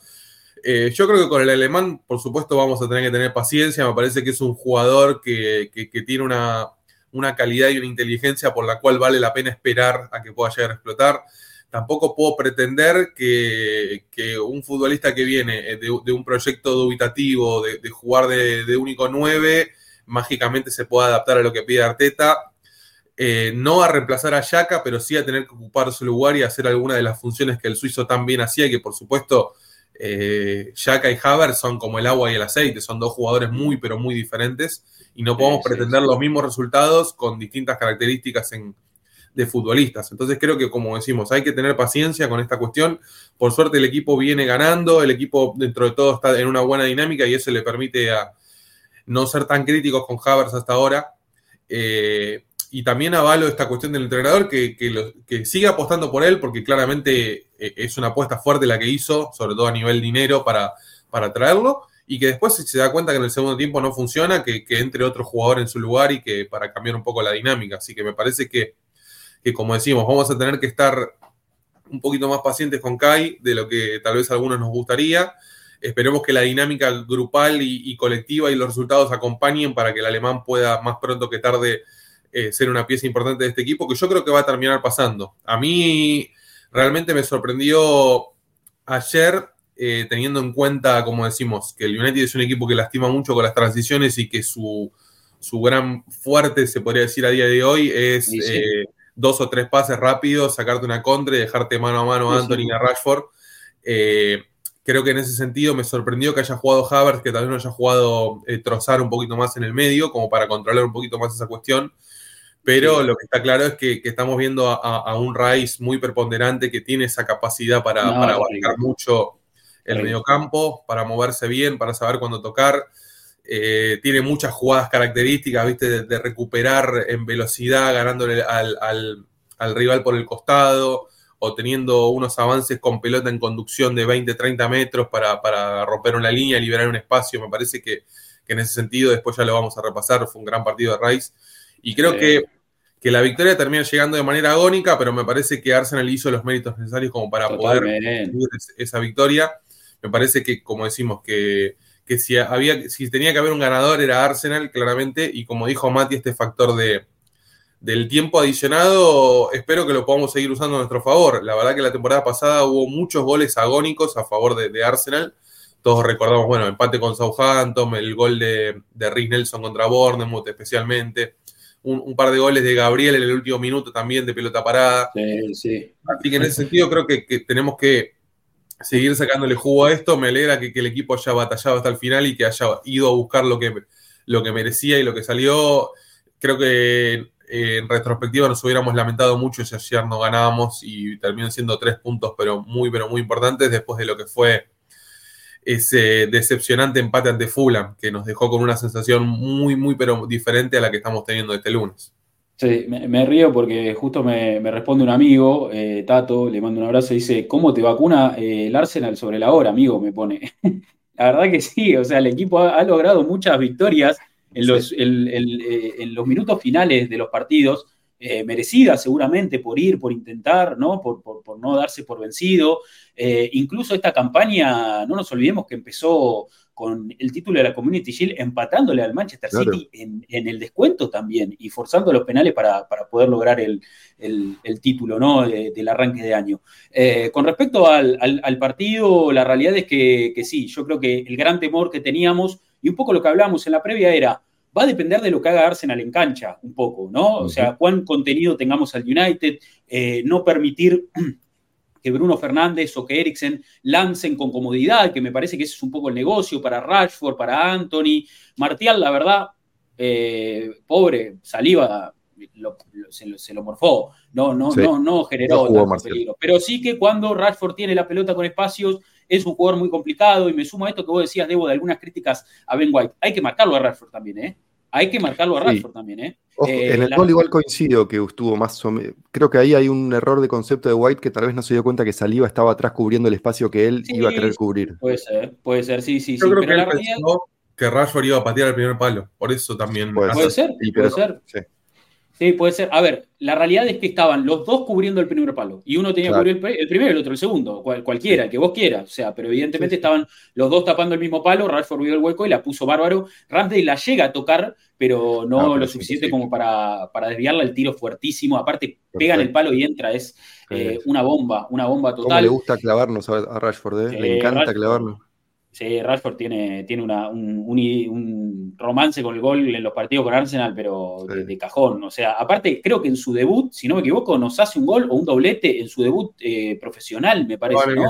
Speaker 3: Eh, yo creo que con el alemán, por supuesto, vamos a tener que tener paciencia. Me parece que es un jugador que, tiene una, una, calidad y una inteligencia por la cual vale la pena esperar a que pueda llegar a explotar. Tampoco puedo pretender que, un futbolista que viene de, un proyecto dubitativo, de, jugar de, de único 9, mágicamente se pueda adaptar a lo que pide Arteta. Eh, no a reemplazar a Yaka, pero sí a tener que ocupar su lugar y hacer alguna de las funciones que el suizo tan bien hacía, que por supuesto eh, Yaka y Haver son como el agua y el aceite, son dos jugadores muy, pero muy diferentes y no podemos pretender los mismos resultados con distintas características de futbolistas. Entonces creo que, como decimos, hay que tener paciencia con esta cuestión. Por suerte el equipo viene ganando, el equipo dentro de todo está en una buena dinámica y eso le permite a, no ser tan críticos con Havers hasta ahora. Eh, y también avalo esta cuestión del entrenador que, que, sigue apostando por él, porque claramente eh, es una apuesta fuerte la que hizo, sobre todo a nivel dinero, para, para traerlo, y que después se da cuenta que en el segundo tiempo no funciona, que, entre otro jugador en su lugar y que para cambiar un poco la dinámica. Así que me parece que, que, como decimos, vamos a tener que estar un poquito más pacientes con Kai de lo que tal vez a algunos nos gustaría. Esperemos que la dinámica grupal y, colectiva y los resultados acompañen para que el alemán pueda más pronto que tarde eh, ser una pieza importante de este equipo, que yo creo que va a terminar pasando. A mí realmente me sorprendió ayer, eh, teniendo en cuenta, como decimos, que el United es un equipo que lastima mucho con las transiciones y que su, gran fuerte, se podría decir a día de hoy, es eh, dos o tres pases rápidos, sacarte una contra y dejarte mano a mano a Anthony y a Rashford. Creo que en ese sentido me sorprendió que haya jugado Havertz, que también no haya jugado eh, Trozar un poquito más en el medio, como para controlar un poquito más esa cuestión. Pero lo que está claro es que, estamos viendo a, un Rice muy preponderante que tiene esa capacidad para, abarcar mucho el mediocampo, para moverse bien, para saber cuándo tocar. Eh, tiene muchas jugadas características, ¿viste? De, recuperar en velocidad, ganándole al, al, rival por el costado o teniendo unos avances con pelota en conducción de 20, 30 metros para, romper una línea, liberar un espacio. Me parece que, en ese sentido, después ya lo vamos a repasar, fue un gran partido de Rice. Y creo que, la victoria termina llegando de manera agónica, pero me parece que Arsenal hizo los méritos necesarios como para poder conseguir esa victoria. Me parece que, como decimos, que, si, había, si tenía que haber un ganador era Arsenal, claramente, y como dijo Mati, este factor de, del tiempo adicionado, espero que lo podamos seguir usando a nuestro favor. La verdad que la temporada pasada hubo muchos goles agónicos a favor de, Arsenal. Todos recordamos, bueno, empate con Southampton, el gol de, de Rick Nelson contra Bournemouth especialmente. Un, par de goles de Gabriel en el último minuto también de pelota parada. Sí, sí. Así que en ese sentido creo que, tenemos que seguir sacándole jugo a esto. Me alegra que, el equipo haya batallado hasta el final y que haya ido a buscar lo que, lo que merecía y lo que salió. Creo que en retrospectiva nos hubiéramos lamentado mucho si ayer no ganábamos y terminó siendo tres puntos, pero muy, pero muy importantes después de lo que fue ese decepcionante empate ante Fulham, que nos dejó con una sensación muy, muy, pero diferente a la que estamos teniendo este lunes.
Speaker 1: Sí, me, río porque justo me, responde un amigo, eh, Tato, le mando un abrazo y dice, ¿cómo te vacuna eh, el Arsenal sobre la hora, amigo? Me pone. La verdad que sí, o sea, el equipo ha, logrado muchas victorias en los, eh, en los minutos finales de los partidos, eh, merecidas seguramente por ir, por intentar, ¿no? Por, por, no darse por vencido. Eh, incluso esta campaña, no nos olvidemos que empezó con el título de la Community Shield empatándole al Manchester City en, el descuento también y forzando los penales para, poder lograr el, título ¿no? del arranque de año. Eh, con respecto al, partido, la realidad es que, que, sí, yo creo que el gran temor que teníamos y un poco lo que hablábamos en la previa era, va a depender de lo que haga Arsenal en cancha, un poco, ¿no? O sea, cuán contenido tengamos al United, eh, no permitir que Bruno Fernández o que Eriksen lancen con comodidad, que me parece que ese es un poco el negocio para Rashford, para Anthony. Martial, la verdad, eh, pobre, saliva, se, lo morfó, no, no, no, no generó tanto peligro. Pero sí que cuando Rashford tiene la pelota con espacios, es un jugador muy complicado y me sumo a esto que vos decías, Debo, de algunas críticas a Ben White. Hay que marcarlo a Rashford también, ¿eh? Hay que marcarlo a Rashford también, ¿eh?
Speaker 2: en el gol igual coincido que estuvo más o menos. Creo que ahí hay un error de concepto de White que tal vez no se dio cuenta que Saliva estaba atrás cubriendo el espacio que él iba a querer cubrir.
Speaker 1: Puede ser, puede ser, sí, sí,
Speaker 3: Yo Creo que él pensó que Rashford iba a patear el primer palo. Por eso también.
Speaker 1: Puede, ser, puede ser. Sí. puede ser. A ver, la realidad es que estaban los dos cubriendo el primer palo. Y uno tenía que cubrir el, primero y el otro el segundo. cualquiera, el que vos quieras. O sea, pero evidentemente estaban los dos tapando el mismo palo. Rashford vio el hueco y la puso bárbaro. Ramsey la llega a tocar, pero no, lo suficiente como para, para, desviarla el tiro fuertísimo. Aparte, pega en el palo y entra, es eh, una bomba, una bomba total.
Speaker 2: le gusta clavarnos a Rashford, eh? le encanta clavarnos.
Speaker 1: Sí, Rashford tiene, tiene una, un, romance con el gol en los partidos con Arsenal, pero de, cajón. O sea, aparte, creo que en su debut, si no me equivoco, nos hace un gol o un doblete en su debut eh, profesional, me parece, ¿no?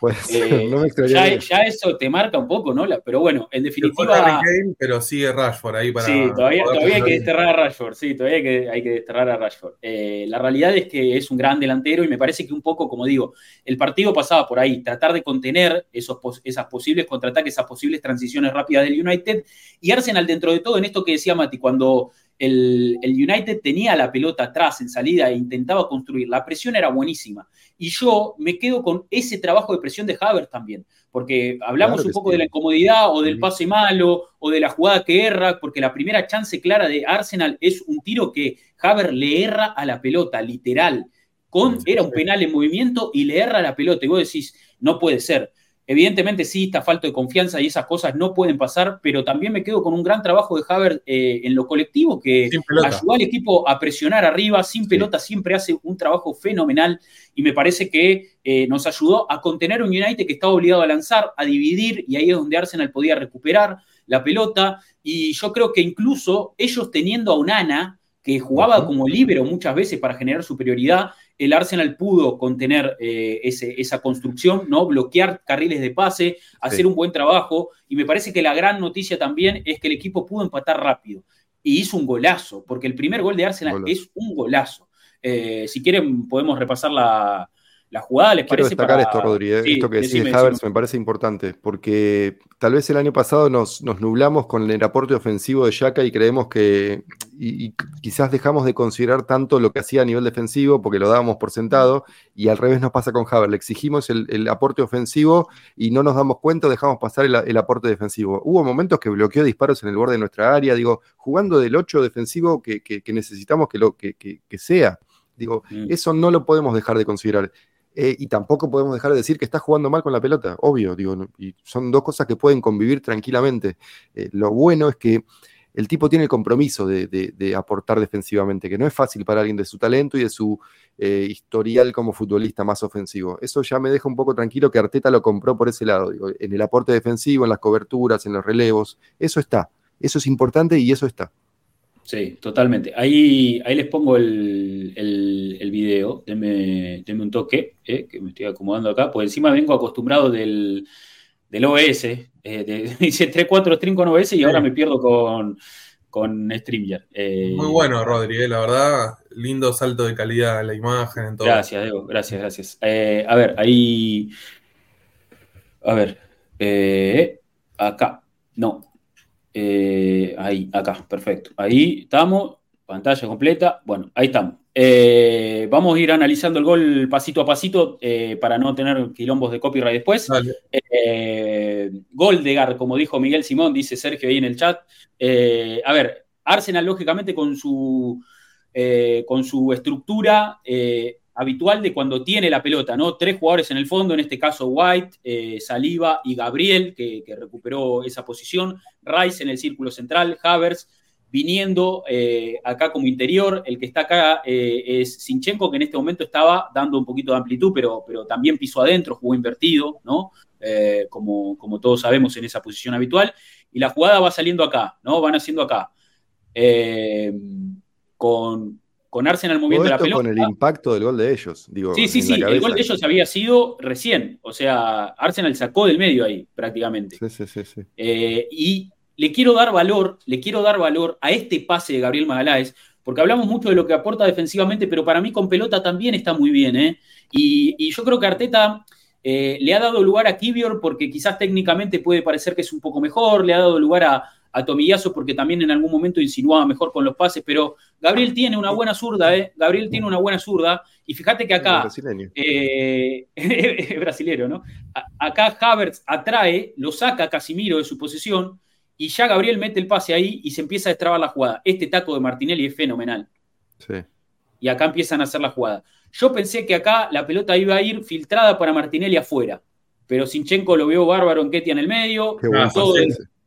Speaker 2: Pues no me
Speaker 1: ya, ya, eso te marca un poco, ¿no? pero bueno, en definitiva.
Speaker 3: pero sigue Rashford ahí para.
Speaker 1: Sí, todavía, todavía hay que desterrar a Rashford. Sí, todavía hay que, hay que desterrar a Rashford. Eh, la realidad es que es un gran delantero y me parece que un poco, como digo, el partido pasaba por ahí, tratar de contener esos, esas posibles contraataques, esas posibles transiciones rápidas del United y Arsenal dentro de todo en esto que decía Mati, cuando el, United tenía la pelota atrás en salida e intentaba construir. La presión era buenísima. Y yo me quedo con ese trabajo de presión de Havertz también, porque hablamos un poco de la incomodidad o del pase malo o de la jugada que erra, porque la primera chance clara de Arsenal es un tiro que Havertz le erra a la pelota, literal. Con, era un penal en movimiento y le erra la pelota. Y vos decís, no puede ser. Evidentemente sí está falta de confianza y esas cosas no pueden pasar, pero también me quedo con un gran trabajo de Haver eh, en lo colectivo que ayudó al equipo a presionar arriba, sin pelota siempre hace un trabajo fenomenal y me parece que eh, nos ayudó a contener un United que estaba obligado a lanzar, a dividir y ahí es donde Arsenal podía recuperar la pelota. Y yo creo que incluso ellos teniendo a Unana que jugaba como líbero muchas veces para generar superioridad, el Arsenal pudo contener eh, esa construcción, ¿no? bloquear carriles de pase, hacer un buen trabajo. Y me parece que la gran noticia también es que el equipo pudo empatar rápido. Y hizo un golazo, porque el primer gol de Arsenal es un golazo. Eh, si quieren, podemos repasar la, la jugada, ¿les
Speaker 2: Quiero destacar esto, Rodríguez, esto que decís Havertz me parece importante, porque tal vez el año pasado nos, nublamos con el aporte ofensivo de Yaka y creemos que, y, quizás dejamos de considerar tanto lo que hacía a nivel defensivo porque lo dábamos por sentado, y al revés nos pasa con Havertz, le exigimos el, aporte ofensivo y no nos damos cuenta, dejamos pasar el, aporte defensivo. Hubo momentos que bloqueó disparos en el borde de nuestra área, digo, jugando del 8 defensivo que, necesitamos que, lo, que, sea. Digo, mm. eso no lo podemos dejar de considerar. Eh, y tampoco podemos dejar de decir que está jugando mal con la pelota, obvio, digo, y son dos cosas que pueden convivir tranquilamente. Eh, lo bueno es que el tipo tiene el compromiso de, aportar defensivamente, que no es fácil para alguien de su talento y de su eh, historial como futbolista más ofensivo. Eso ya me deja un poco tranquilo que Arteta lo compró por ese lado, digo, en el aporte defensivo, en las coberturas, en los relevos, eso está, eso es importante y eso está.
Speaker 1: Sí, totalmente. Ahí, ahí les pongo el, video. Denme, un toque, eh, que me estoy acomodando acá. Pues encima vengo acostumbrado del, del OS. Eh, dice 3-4 stream con OS y ahora me pierdo con, con StreamYard.
Speaker 3: Eh, Muy bueno, Rodri, la verdad. Lindo salto de calidad la imagen. En todo.
Speaker 1: Gracias, Diego. Gracias, gracias. a ver, ahí. A ver. acá. No, eh, ahí, acá, perfecto. Ahí estamos. Pantalla completa. Bueno, ahí estamos. Eh, vamos a ir analizando el gol pasito a pasito eh, para no tener quilombos de copyright después. Eh, gol de Gar, como dijo Miguel Simón, dice Sergio ahí en el chat. a ver, Arsenal, lógicamente, con su, con su estructura habitual de cuando tiene la pelota, ¿no? Tres jugadores en el fondo, en este caso White, Saliba y Gabriel, que, que, recuperó esa posición, Rice en el círculo central, Havers, viniendo eh, acá como interior. El que está acá eh, es Sinchenko, que en este momento estaba dando un poquito de amplitud, pero, pero también pisó adentro, jugó invertido, ¿no? Eh, como, como, todos sabemos en esa posición habitual. Y la jugada va saliendo acá, ¿no? Van haciendo acá. con, con Arsenal moviendo la pelota.
Speaker 2: Con el impacto del gol de ellos, digo.
Speaker 1: Sí, sí, sí. El gol de ellos había sido recién. O sea, Arsenal sacó del medio ahí, prácticamente.
Speaker 2: Sí, sí, sí. sí.
Speaker 1: y le quiero dar valor, le quiero dar valor a este pase de Gabriel Magaláes, porque hablamos mucho de lo que aporta defensivamente, pero para mí con pelota también está muy bien, ¿eh? Y, yo creo que Arteta eh, le ha dado lugar a Kivior porque quizás técnicamente puede parecer que es un poco mejor, le ha dado lugar a, a Tomillazo porque también en algún momento insinuaba mejor con los pases, pero Gabriel tiene una buena zurda, ¿eh? Gabriel tiene una buena zurda, y fíjate que acá...
Speaker 2: Brasileño.
Speaker 1: Eh, brasilero, ¿no? acá Havertz atrae, lo saca a Casimiro de su posición, y ya Gabriel mete el pase ahí y se empieza a destrabar la jugada. Este taco de Martinelli es fenomenal.
Speaker 2: Sí.
Speaker 1: Y acá empiezan a hacer la jugada. Yo pensé que acá la pelota iba a ir filtrada para Martinelli afuera, pero Sinchenko lo veo bárbaro en Ketia en el medio.
Speaker 3: todo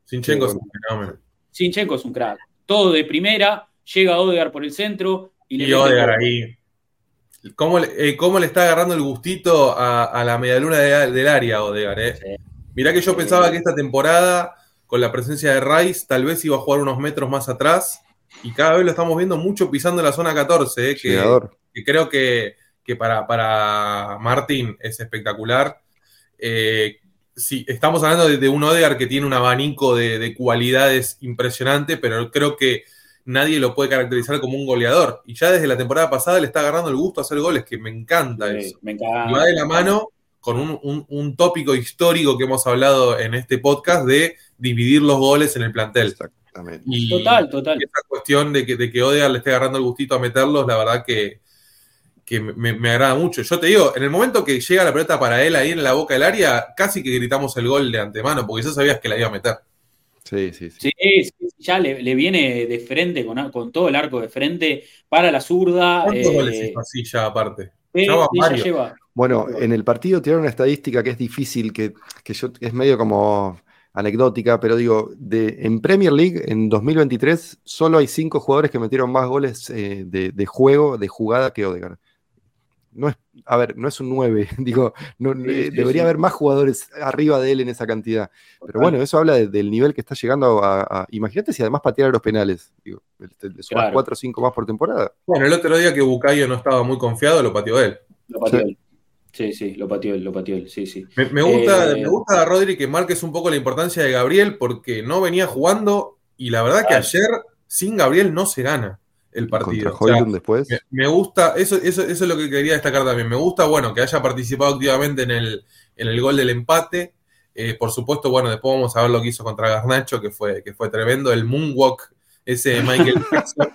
Speaker 3: Sinchenko es un fenómeno.
Speaker 1: Sinchenko es un crack. Todo de primera, llega Odegar por el centro y le
Speaker 3: y Odegar ahí. ¿Cómo le, eh, ¿Cómo le, está agarrando el gustito a, la medialuna del área, Odegar? Eh? Mirá que yo pensaba que esta temporada con la presencia de Rice, tal vez iba a jugar unos metros más atrás. Y cada vez lo estamos viendo mucho pisando la zona 14, eh, que, creo que, para, para, Martín es espectacular. Eh, sí, estamos hablando de, un Odegar que tiene un abanico de, cualidades impresionante, pero creo que nadie lo puede caracterizar como un goleador. Y ya desde la temporada pasada le está agarrando el gusto a hacer goles, que me encanta eso.
Speaker 1: Me encanta.
Speaker 3: Y va de la mano con un, tópico histórico que hemos hablado en este podcast de dividir los goles en el plantel.
Speaker 2: Exactamente.
Speaker 1: Y total, total.
Speaker 3: Esa cuestión de que, de que Odegaard le esté agarrando el gustito a meterlos, la verdad que, me, agrada mucho. Yo te digo, en el momento que llega la pelota para él ahí en la boca del área, casi que gritamos el gol de antemano, porque ya sabías que la iba a meter.
Speaker 2: Sí, sí,
Speaker 1: sí. ya le, viene de frente, con, todo el arco de frente, para la zurda.
Speaker 3: ¿Cuántos eh, goles hizo así ya aparte?
Speaker 2: Bueno, en el partido tiraron una estadística que es difícil, que, yo, es medio como anecdótica, pero digo, de, en Premier League en 2023 solo hay cinco jugadores que metieron más goles eh, de, juego, de jugada que Odegaard. No es, a ver, no es un 9, digo, eh, debería haber más jugadores arriba de él en esa cantidad. Pero bueno, eso habla del nivel que está llegando a. Imagínate si además pateara los penales. Digo, le sumas 4 o 5 más por temporada.
Speaker 3: Bueno, el otro día que Bucayo no estaba muy confiado, lo pateó él.
Speaker 1: Lo pateó él. Sí, sí, lo pateó él, lo pateó él, sí, sí.
Speaker 3: Me, gusta, eh, me gusta, Rodri, que marques un poco la importancia de Gabriel porque no venía jugando y la verdad que ayer sin Gabriel no se gana el partido.
Speaker 2: después.
Speaker 3: Me, gusta, eso, eso, eso, es lo que quería destacar también. Me gusta, bueno, que haya participado activamente en el, en el gol del empate. Eh, por supuesto, bueno, después vamos a ver lo que hizo contra Garnacho, que fue, que fue tremendo. El moonwalk, ese Michael Jackson,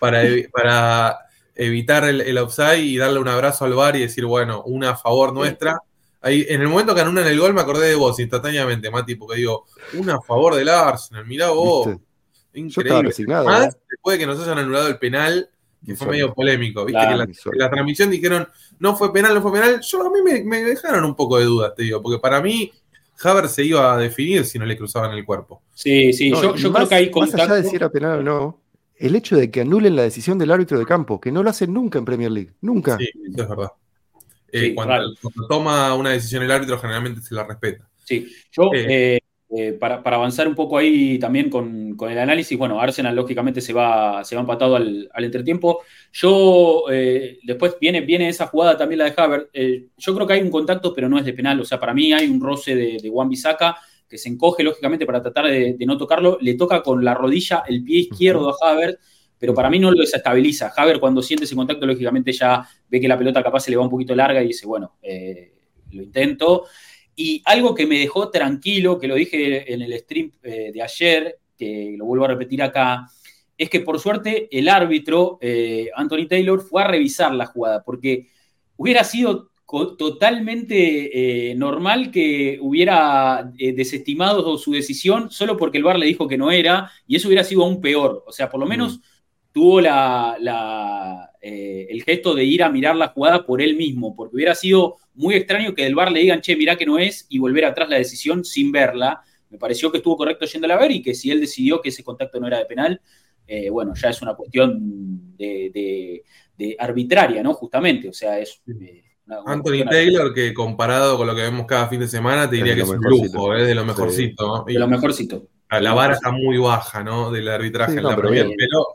Speaker 3: para, para evitar el, el, offside y darle un abrazo al bar y decir, bueno, una a favor nuestra. Ahí, en el momento que anulan el gol me acordé de vos instantáneamente, Mati, porque digo, una a favor del Arsenal, mirá vos. Increíble. Más
Speaker 2: ¿eh?
Speaker 3: después de que nos hayan anulado el penal, que fue medio polémico. Viste que la, transmisión dijeron, no fue penal, no fue penal. Yo a mí me, dejaron un poco de dudas, te digo, porque para mí Haber se iba a definir si no le cruzaban el cuerpo.
Speaker 1: Sí, sí, yo, creo que hay
Speaker 2: contacto. Más allá de si era penal o no, el hecho de que anulen la decisión del árbitro de campo, que no lo hacen nunca en Premier League, nunca.
Speaker 3: Sí, eso es verdad. Eh, cuando, toma una decisión el árbitro, generalmente se la respeta.
Speaker 1: Sí, yo, eh, eh, para, avanzar un poco ahí también con, el análisis, bueno, Arsenal lógicamente se va, se va empatado al, entretiempo. Yo, después viene, viene esa jugada también la de Haver. yo creo que hay un contacto, pero no es de penal. O sea, para mí hay un roce de, de Juan Bisaca que se encoge lógicamente para tratar de, no tocarlo, le toca con la rodilla el pie izquierdo a Haver, pero para mí no lo desestabiliza. Haver cuando siente ese contacto, lógicamente ya ve que la pelota capaz se le va un poquito larga y dice, bueno, eh, lo intento. Y algo que me dejó tranquilo, que lo dije en el stream eh, de ayer, que lo vuelvo a repetir acá, es que por suerte el árbitro, eh, Anthony Taylor, fue a revisar la jugada, porque hubiera sido totalmente eh, normal que hubiera eh, desestimado su decisión solo porque el VAR le dijo que no era, y eso hubiera sido aún peor. O sea, por lo menos mm. tuvo la, el gesto de ir a mirar la jugada por él mismo, porque hubiera sido muy extraño que del VAR le digan, che, mirá que no es, y volver atrás la decisión sin verla. Me pareció que estuvo correcto yéndola a ver y que si él decidió que ese contacto no era de penal, eh, bueno, ya es una cuestión de, arbitraria, ¿no? Justamente, o sea, es...
Speaker 3: Eh, Anthony Taylor, que comparado con lo que vemos cada fin de semana, te diría que es un lujo, es ¿eh? de lo mejorcito.
Speaker 1: De lo mejorcito.
Speaker 3: La vara está muy baja, ¿no? Del arbitraje en la pero, pero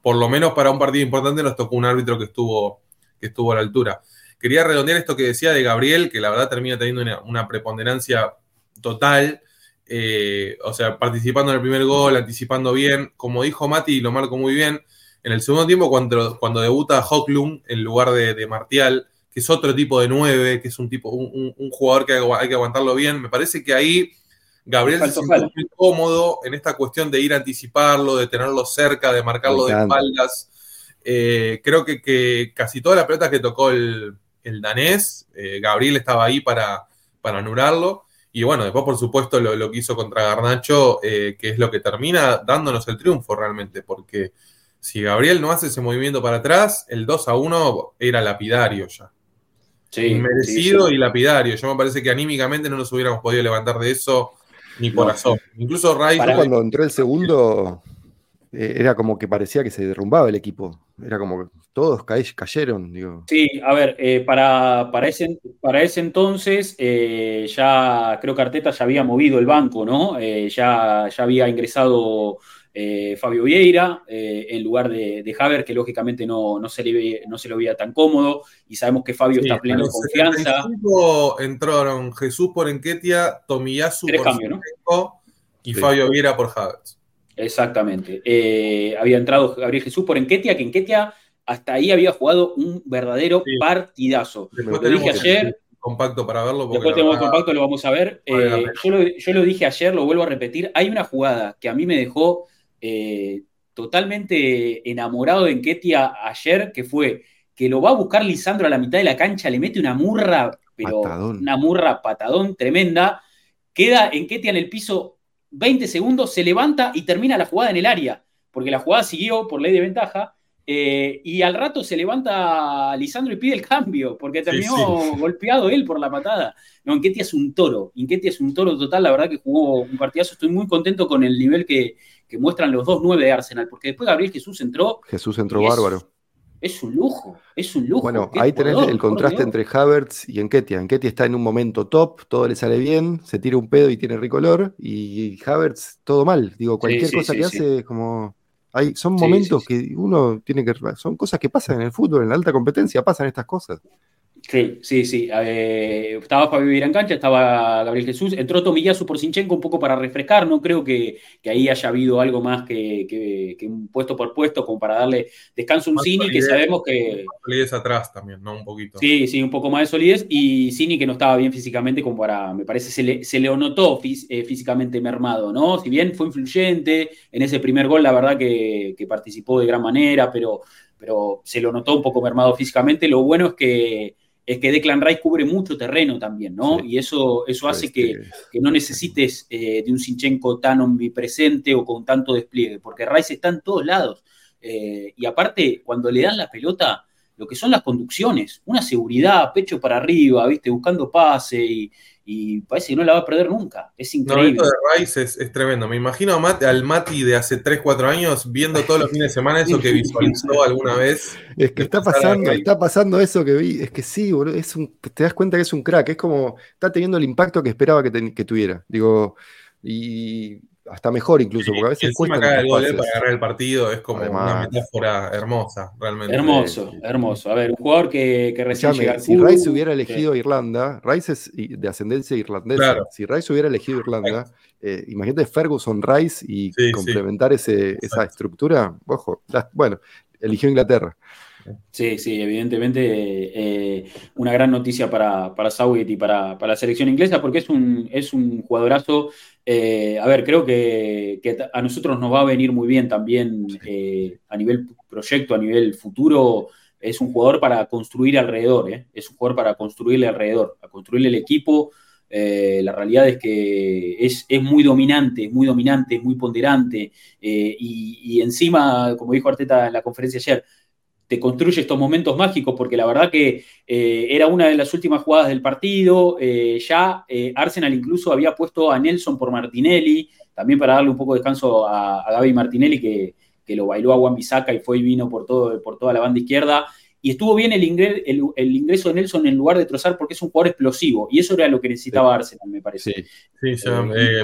Speaker 3: por lo menos para un partido importante nos tocó un árbitro que estuvo, que estuvo a la altura. Quería redondear esto que decía de Gabriel, que la verdad termina teniendo una preponderancia total. Eh, o sea, participando en el primer gol, anticipando bien. Como dijo Mati, lo marcó muy bien. En el segundo tiempo, cuando, cuando debuta Hocklum en lugar de, Martial, que es otro tipo de nueve, que es un tipo, un, jugador que hay, que aguantarlo bien, me parece que ahí Gabriel se siente muy cómodo en esta cuestión de ir a anticiparlo, de tenerlo cerca, de marcarlo de espaldas. Eh, creo que, casi toda la pelota que tocó el, danés, eh, Gabriel estaba ahí para, para anularlo. Y bueno, después por supuesto lo, que hizo contra Garnacho, eh, que es lo que termina dándonos el triunfo realmente, porque si Gabriel no hace ese movimiento para atrás, el 2 a 1 era lapidario ya. Sí, Merecido y lapidario. Yo me parece que anímicamente no nos hubiéramos podido levantar de eso ni por razón. Incluso Rice.
Speaker 2: Cuando entró el segundo, eh, era como que parecía que se derrumbaba el equipo. Era como que todos cayeron. Digo.
Speaker 1: Sí, a ver, eh, para, para, ese, para ese entonces eh, ya creo que Arteta ya había movido el banco, ¿no? ya, ya había ingresado Fabio Vieira en lugar de, de Haber, que lógicamente no, no, se le, no se lo veía tan cómodo. Y sabemos que Fabio está pleno de confianza.
Speaker 3: Entraron Jesús por Enquetia, Tomiyasu por y Fabio Vieira por Havertz.
Speaker 1: Exactamente. Eh, había entrado Gabriel Jesús por Enquetia, que Enquetia hasta ahí había jugado un verdadero partidazo.
Speaker 3: lo dije ayer. Compacto para verlo.
Speaker 1: Después tenemos compacto, lo vamos a ver. Eh, yo, lo, dije ayer, lo vuelvo a repetir. Hay una jugada que a mí me dejó eh, totalmente enamorado de Enquetia ayer, que fue que lo va a buscar Lisandro a la mitad de la cancha, le mete una murra, pero una murra patadón tremenda. Queda Enquetia en el piso 20 segundos, se levanta y termina la jugada en el área, porque la jugada siguió por ley de ventaja. Eh, y al rato se levanta Lisandro y pide el cambio, porque terminó golpeado él por la patada. No, Enquetia es un toro, Enquetia es un toro total, la verdad que jugó un partidazo, estoy muy contento con el nivel que, muestran los dos nueve de Arsenal, porque después Gabriel Jesús entró.
Speaker 2: Jesús entró bárbaro
Speaker 1: es un lujo, es un lujo.
Speaker 2: Bueno, ahí tenés el contraste entre Havertz y Enketia. Enketia está en un momento top, todo le sale bien, se tira un pedo y tiene ricolor, y Havertz todo mal. Digo, cualquier cosa que hace es como... Hay, son momentos que uno tiene que... Son cosas que pasan en el fútbol, en la alta competencia, pasan estas cosas.
Speaker 1: Sí, sí, sí. Eh, estaba Fabio Vivir en cancha, estaba Gabriel Jesús, entró Tomillazo por Sinchenko un poco para refrescar, no creo que, ahí haya habido algo más que, un puesto por puesto como para darle descanso a un Cini que sabemos que...
Speaker 3: Solidez atrás también, ¿no? Un poquito.
Speaker 1: Sí, sí, un poco más de solidez y Cini que no estaba bien físicamente como para, me parece, se le, se le notó eh, físicamente mermado, ¿no? Si bien fue influyente en ese primer gol, la verdad que, participó de gran manera, pero, pero se lo notó un poco mermado físicamente, lo bueno es que es que Declan Rice cubre mucho terreno también, ¿no? Y eso, eso hace que, no necesites eh, de un Sinchenko tan omnipresente o con tanto despliegue, porque Rice está en todos lados. Eh, y aparte, cuando le dan la pelota, lo que son las conducciones, una seguridad, pecho para arriba, ¿viste? Buscando pase y, y parece que no la va a perder nunca. Es increíble.
Speaker 3: No, esto de Rice es, tremendo. Me imagino al Mati de hace 3, 4 años viendo todos los fines de semana eso que visualizó alguna vez.
Speaker 2: Es que está pasando, está pasando eso que vi. Es que sí, boludo, es un, te das cuenta que es un crack. Es como, está teniendo el impacto que esperaba que, que tuviera. Digo, y hasta mejor incluso, porque a veces
Speaker 3: cuesta. Cae el gol para agarrar el partido es como una metáfora hermosa, realmente.
Speaker 1: Hermoso, hermoso. A ver, un jugador que, que recién llega
Speaker 2: Si Rice hubiera elegido Irlanda, Rice es de ascendencia irlandesa. Si Rice hubiera elegido Irlanda, eh, imagínate Ferguson, Rice y complementar ese, esa estructura. Ojo, bueno, eligió Inglaterra.
Speaker 1: Sí, sí, evidentemente eh, una gran noticia para, para Southgate y para, la selección inglesa porque es un, es un jugadorazo. Eh, a ver, creo que, a nosotros nos va a venir muy bien también eh, a nivel proyecto, a nivel futuro. Es un jugador para construir alrededor, es un jugador para construirle alrededor, a construirle el equipo. la realidad es que es, muy dominante, muy dominante, muy ponderante. Y, y encima, como dijo Arteta en la conferencia ayer, te construye estos momentos mágicos, porque la verdad que eh, era una de las últimas jugadas del partido. Eh, ya eh, Arsenal incluso había puesto a Nelson por Martinelli, también para darle un poco de descanso a, Gaby Martinelli, que, lo bailó a Juan Bisaca y fue y vino por, todo, por toda la banda izquierda. Y estuvo bien el, ingreso de Nelson en lugar de trozar porque es un jugador explosivo. Y eso era lo que necesitaba Arsenal, me parece.
Speaker 3: Sí,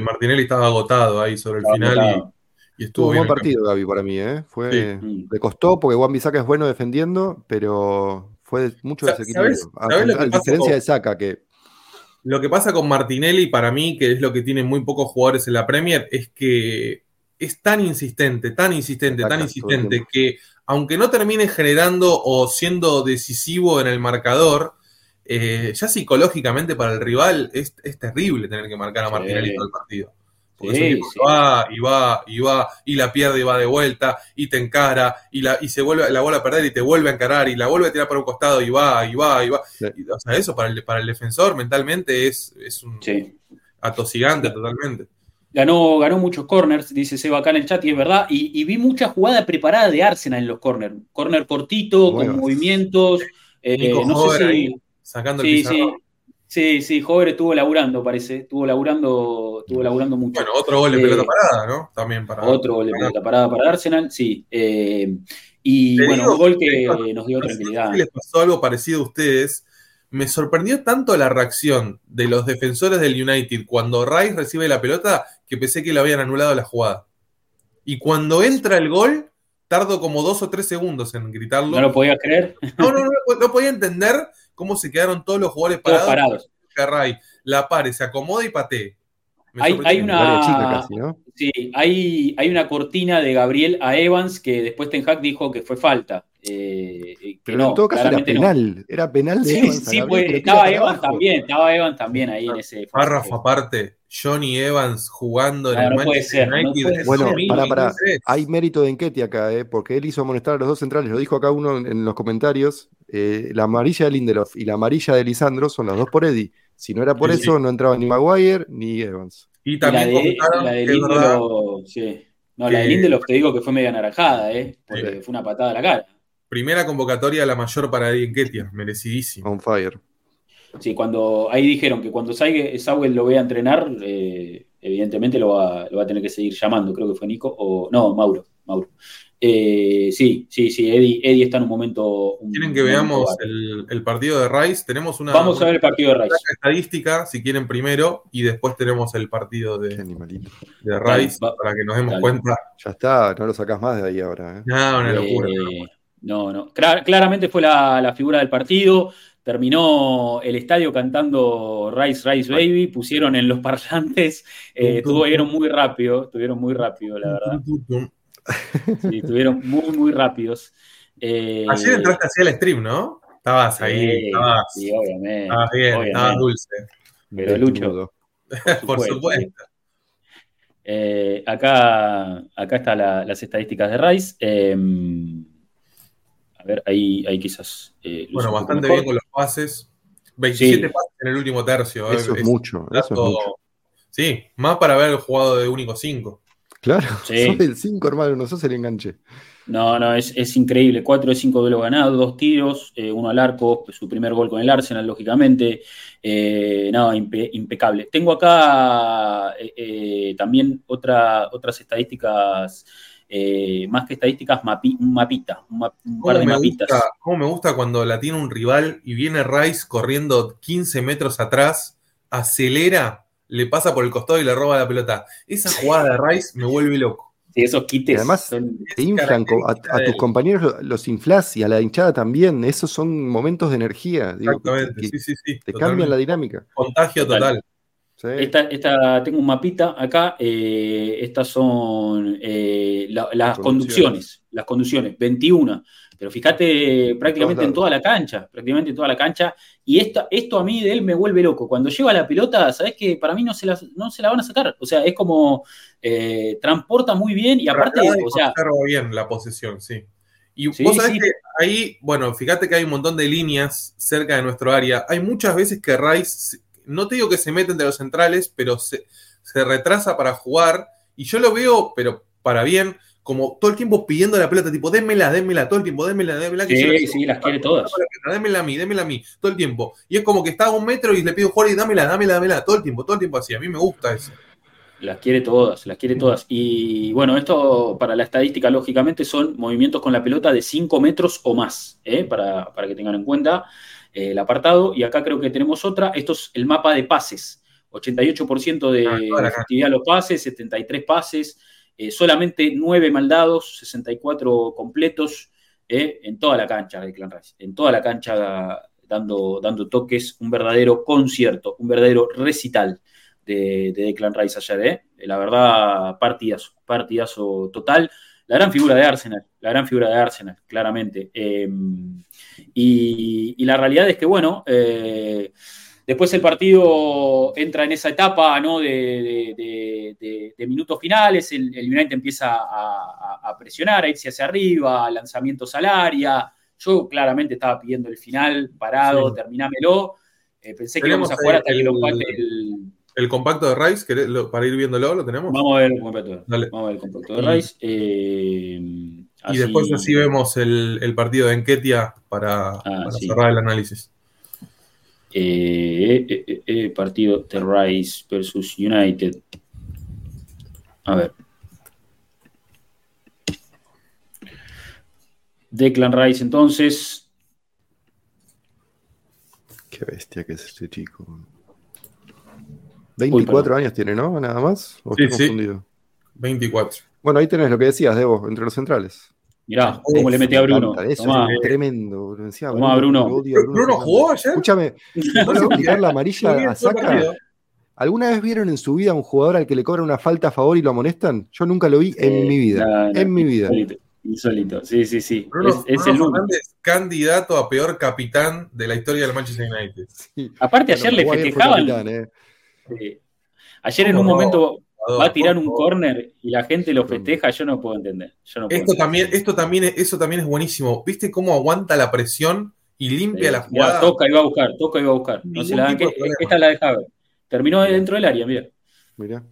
Speaker 3: Martinelli estaba agotado ahí sobre el final. Y estuvo
Speaker 2: un buen partido, Gaby, para mí, ¿eh? Fue, Le costó porque Juan Bisaca es bueno defendiendo, pero fue mucho desequilibrio. a, diferencia de Saca, que.
Speaker 3: Lo que pasa con Martinelli, para mí, que es lo que tienen muy pocos jugadores en la Premier, es que es tan insistente, tan insistente, tan insistente, que aunque no termine generando o siendo decisivo en el marcador, eh, ya psicológicamente para el rival es, terrible tener que marcar a Martinelli todo el partido. Porque va y va y va y la pierde y va de vuelta y te encara y, la, y se vuelve la bola a perder y te vuelve a encarar y la vuelve a tirar por un costado y va y va y va. o sea, eso para el, para el defensor mentalmente es, es un atosigante totalmente.
Speaker 1: Ganó, ganó muchos corners, dice Seba acá en el chat, y es verdad. Y, vi mucha jugada preparada de Arsenal en los corners. Corner cortito, con movimientos.
Speaker 3: Eh, no sé si, sacando el
Speaker 1: Sí, sí, Jover estuvo laburando, parece. Estuvo laburando, estuvo laburando mucho.
Speaker 3: Bueno, otro gol de pelota eh, parada, ¿no? También para.
Speaker 1: Otro gol de pelota parada para Arsenal, sí. Eh, y bueno, un gol que nos dio tranquilidad.
Speaker 3: les pasó algo parecido a ustedes. Me sorprendió tanto la reacción de los defensores del United cuando Rice recibe la pelota que pensé que le habían anulado la jugada. Y cuando entra el gol, tardo como dos o tres segundos en gritarlo.
Speaker 1: ¿No lo podía creer?
Speaker 3: No, no, no, no podía entender cómo se quedaron todos los jugadores parados. la pare, se acomoda y patee.
Speaker 1: Hay, una, sí, hay, hay, una cortina de Gabriel a Evans que después Ten Hag dijo que fue falta. Eh,
Speaker 2: Pero en todo caso era penal, era penal de
Speaker 1: Evans. Sí, pues, estaba Evans también, estaba Evans también ahí en ese.
Speaker 3: Párrafo aparte, Johnny Evans jugando en el
Speaker 1: Manchester United.
Speaker 2: bueno, para, para, hay mérito de Enquete acá, eh, porque él hizo amonestar a los dos centrales, lo dijo acá uno en los comentarios, eh, la amarilla de Lindelof y la amarilla de Lisandro son las dos por Eddie. Si no era por eso, no entraba ni Maguire ni Evans.
Speaker 1: Y también la de, Lindelof, sí. No, la de Lindelof te digo que fue media naranjada, ¿eh? Porque fue una patada a la cara.
Speaker 3: Primera convocatoria la mayor para Eddie Enquetia, merecidísimo.
Speaker 2: On fire.
Speaker 1: Sí, cuando ahí dijeron que cuando Sauer lo vea entrenar, eh, evidentemente lo va, lo va, a tener que seguir llamando, creo que fue Nico, o no, Mauro, Mauro. Eh, sí, sí, sí, Eddie, está en un momento.
Speaker 3: ¿Quieren que veamos el, partido de Rice? Tenemos una.
Speaker 1: Vamos a ver el partido de Rice.
Speaker 3: Estadística, si quieren primero, y después tenemos el partido de, de Rice para que nos demos cuenta.
Speaker 2: Ya está, no lo sacás más de ahí ahora. ¿eh?
Speaker 3: No, una locura.
Speaker 1: Eh, no, no. claramente fue la, figura del partido. Terminó el estadio cantando Rice, Rice Baby. Pusieron en los parlantes. Eh, tuvieron muy rápido, tuvieron muy rápido, la verdad. Sí, estuvieron muy, muy rápidos.
Speaker 3: Eh, Ayer entraste hacia el stream, ¿no? Estabas ahí, estabas.
Speaker 1: Sí, obviamente.
Speaker 3: Estabas bien, estabas dulce.
Speaker 1: Pero Lucho.
Speaker 3: Por supuesto.
Speaker 1: Eh, acá, acá están las estadísticas de Rice. A ver, ahí, ahí quizás.
Speaker 3: Eh, bueno, bastante bien con los pases. 27 pases en el último tercio.
Speaker 2: Eso es, mucho, eso es mucho.
Speaker 3: Sí, más para haber jugado de único 5.
Speaker 2: Claro, sí. sos el 5, hermano, no sos el enganche.
Speaker 1: No, no, es, increíble. 4 de 5 duelos ganados, dos tiros, eh, uno al arco, su primer gol con el Arsenal, lógicamente. Eh, no, impecable. Tengo acá eh, también otra, otras estadísticas, más que estadísticas, un mapita, un, par de mapitas.
Speaker 3: ¿Cómo me gusta cuando la tiene un rival y viene Rice corriendo 15 metros atrás, acelera le pasa por el costado y le roba la pelota. Esa jugada de Rice me vuelve loco.
Speaker 1: Sí, esos quites.
Speaker 2: además, te inflan a, tus compañeros, los inflas y a la hinchada también. Esos son momentos de energía.
Speaker 3: Exactamente, sí, sí, sí.
Speaker 2: Te cambian la dinámica.
Speaker 3: Contagio total.
Speaker 1: Esta, tengo un mapita acá. Eh, estas son eh, las conducciones. Las conducciones. 21. pero fíjate prácticamente en toda la cancha, prácticamente en toda la cancha. Y esto, esto a mí de él me vuelve loco. Cuando lleva la pelota, sabes que para mí no se la, no se la van a sacar. O sea, es como eh, transporta muy bien y aparte, o sea.
Speaker 3: bien la posesión, sí. Y vos sabés que ahí, bueno, fíjate que hay un montón de líneas cerca de nuestro área. Hay muchas veces que Rice, no te digo que se meten de los centrales, pero se, se retrasa para jugar. Y yo lo veo, pero para bien, como todo el tiempo pidiendo la pelota, tipo, démela, démela, todo el tiempo, démela, démela.
Speaker 1: Que sí, sí, las quiere todas.
Speaker 3: Démela a mí, démela a mí, todo el tiempo. Y es como que está a un metro y le pido jugar y dámela, dámela, dámela, todo el tiempo, todo el tiempo así. A mí me gusta eso.
Speaker 1: Las quiere todas, las quiere todas. Y bueno, esto para la estadística, lógicamente, son movimientos con la pelota de 5 metros o más, ¿eh? para, que tengan en cuenta el apartado. Y acá creo que tenemos otra. Esto es el mapa de pases. 88% de ah, efectividad los pases, 73 pases. Eh, solamente 9 maldados, 64 completos eh, en toda la cancha de Clan Rice, en toda la cancha dando, dando toques, un verdadero concierto, un verdadero recital de, de Clan Rice ayer, eh. la verdad, partidazo, partidazo total. La gran figura de Arsenal, la gran figura de Arsenal, claramente. Em, y, la realidad es que, bueno, Después el partido entra en esa etapa ¿no? de, minutos finales, el, United empieza a, presionar, a irse hacia arriba, lanzamientos al área. Yo claramente estaba pidiendo el final, parado, terminámelo. Eh, pensé que íbamos a jugar hasta que lo
Speaker 3: el, el compacto de Rice, para ir viéndolo, ¿lo tenemos?
Speaker 1: Vamos a ver el compacto, Vamos a ver el compacto de Rice. Eh,
Speaker 3: y después así vemos el, partido de Enquetia para, ah, cerrar el análisis.
Speaker 1: Eh, eh, eh, partido de Rice versus United. A ver. Declan Rice entonces.
Speaker 2: Qué bestia que es este chico. 24 años tiene, ¿no? Nada más.
Speaker 3: ¿O sí, sí. 24.
Speaker 2: Bueno, ahí tenés lo que decías, Debo, entre los centrales.
Speaker 1: Mirá, cómo le metí a Bruno.
Speaker 2: Eso es tremendo.
Speaker 1: Bruno, Bruno.
Speaker 3: Bruno, jugó ayer.
Speaker 2: Escúchame, ¿vas a tirar la amarilla a Saca? ¿Alguna vez vieron en su vida a un jugador al que le cobran una falta a favor y lo amonestan? Yo nunca lo vi en mi vida. en mi vida.
Speaker 1: Insólito. Sí, sí, sí.
Speaker 3: Bruno, es, el Fernández, candidato a peor capitán de la historia del Manchester United.
Speaker 1: Aparte, ayer le festejaban. Eh. Ayer en un momento va a tirar un córner y la gente lo festeja, yo no puedo entender.
Speaker 3: esto también, esto también, eso también es buenísimo. ¿Viste cómo aguanta la presión y limpia la jugada?
Speaker 1: toca y va a buscar, toca y va a buscar. No se la dan, esta la de Terminó dentro del área, mira. Mira.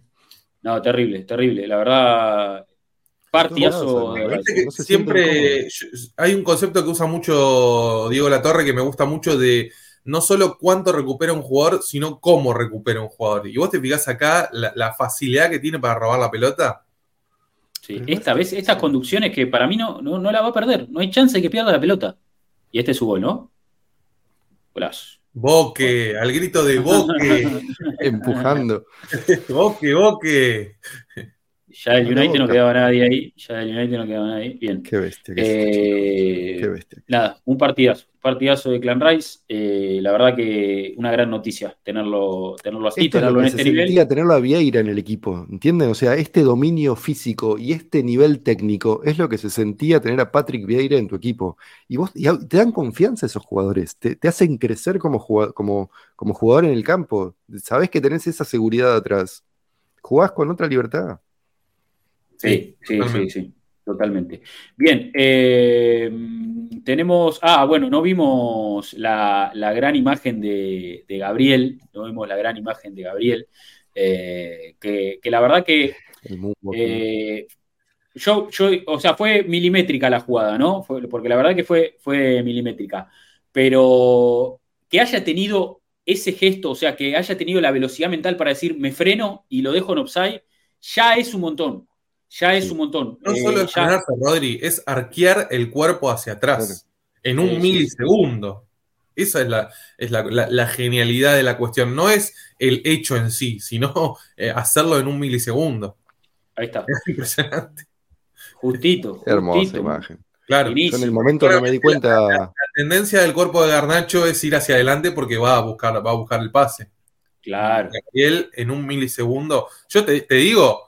Speaker 1: No, terrible, terrible. La verdad, partidazo.
Speaker 3: siempre hay un concepto que usa mucho Diego Latorre que me gusta mucho de no solo cuánto recupera un jugador, sino cómo recupera un jugador. Y vos te fijás acá la, facilidad que tiene para robar la pelota.
Speaker 1: Sí, esta vez, estas conducciones que para mí no, no, la va a perder. No hay chance de que pierda la pelota. Y este es su gol, ¿no?
Speaker 3: Golazo. Boque, al grito de Boque.
Speaker 2: Empujando.
Speaker 3: boque, Boque.
Speaker 1: Ya el United no quedaba nadie ahí. Ya el United no quedaba nadie. Bien.
Speaker 2: Qué bestia.
Speaker 1: Qué, eh, bestia. Nada, un partidazo. Partidazo de Clan Rice. Eh, la verdad que una gran noticia tenerlo, tenerlo así, tenerlo en este nivel.
Speaker 2: tenerlo a Vieira en el equipo. ¿Entienden? O sea, este dominio físico y este nivel técnico es lo que se sentía tener a Patrick Vieira en tu equipo. Y vos te dan confianza esos jugadores. Te, hacen crecer como jugador, como, como jugador en el campo. Sabés que tenés esa seguridad atrás. Jugás con otra libertad.
Speaker 1: Sí, sí, sí, sí, totalmente. Bien, eh, tenemos, ah, bueno, no vimos la, gran imagen de, Gabriel, no vimos la gran imagen de Gabriel, eh, que, la verdad que eh, yo, yo, o sea, fue milimétrica la jugada, ¿no? porque la verdad que fue, fue milimétrica, pero que haya tenido ese gesto, o sea, que haya tenido la velocidad mental para decir me freno y lo dejo en offside, ya es un montón ya es un montón.
Speaker 3: No solo es eh, Rodri, es arquear el cuerpo hacia atrás en un milisegundo. Esa es, la, es la, genialidad de la cuestión. No es el hecho en sí, sino eh, hacerlo en un milisegundo.
Speaker 1: Ahí está. Es impresionante. Justito.
Speaker 2: Hermosa imagen.
Speaker 3: Claro.
Speaker 2: en el momento que me di cuenta.
Speaker 3: La, tendencia del cuerpo de Garnacho es ir hacia adelante porque va a buscar, va a buscar el pase.
Speaker 1: Claro.
Speaker 3: Y él en un milisegundo. Yo te, te digo,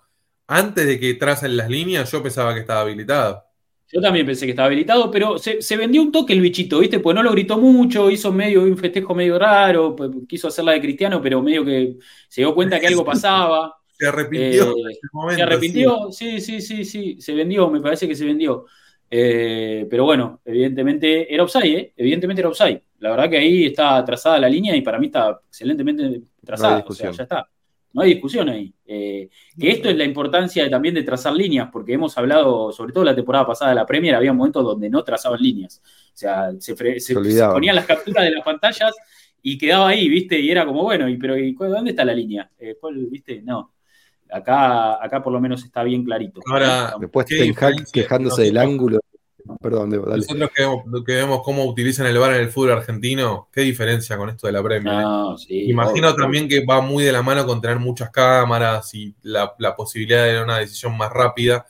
Speaker 3: antes de que tracen las líneas, yo pensaba que estaba habilitado.
Speaker 1: Yo también pensé que estaba habilitado, pero se, vendió un toque el bichito, ¿viste? Pues no lo gritó mucho, hizo medio un festejo medio raro, pues, quiso hacerla de cristiano, pero medio que se dio cuenta que algo pasaba.
Speaker 3: Se arrepintió.
Speaker 1: Eh, se arrepintió, sí. sí, sí, sí, se vendió, me parece que se vendió. Eh, pero bueno, evidentemente era offside, ¿eh? Evidentemente era offside. La verdad que ahí está trazada la línea y para mí está excelentemente trazada. o sea, ya está. No hay discusión ahí. Eh, que esto es la importancia también de trazar líneas, porque hemos hablado, sobre todo la temporada pasada de la Premier, había momentos donde no trazaban líneas. O sea, se, ponían las capturas de las pantallas y quedaba ahí, ¿viste? Y era como, bueno, y, pero ¿dónde está la línea? Eh, ¿Viste? No. Acá, acá por lo menos está bien clarito.
Speaker 2: Ahora, después Ten quejándose del ángulo Perdón,
Speaker 3: Debo, dale. Nosotros que vemos, cómo utilizan el VAR en el fútbol argentino, ¿qué diferencia con esto de la Premier? Eh? Imagino también que va muy de la mano con tener muchas cámaras y la, posibilidad de una decisión más rápida,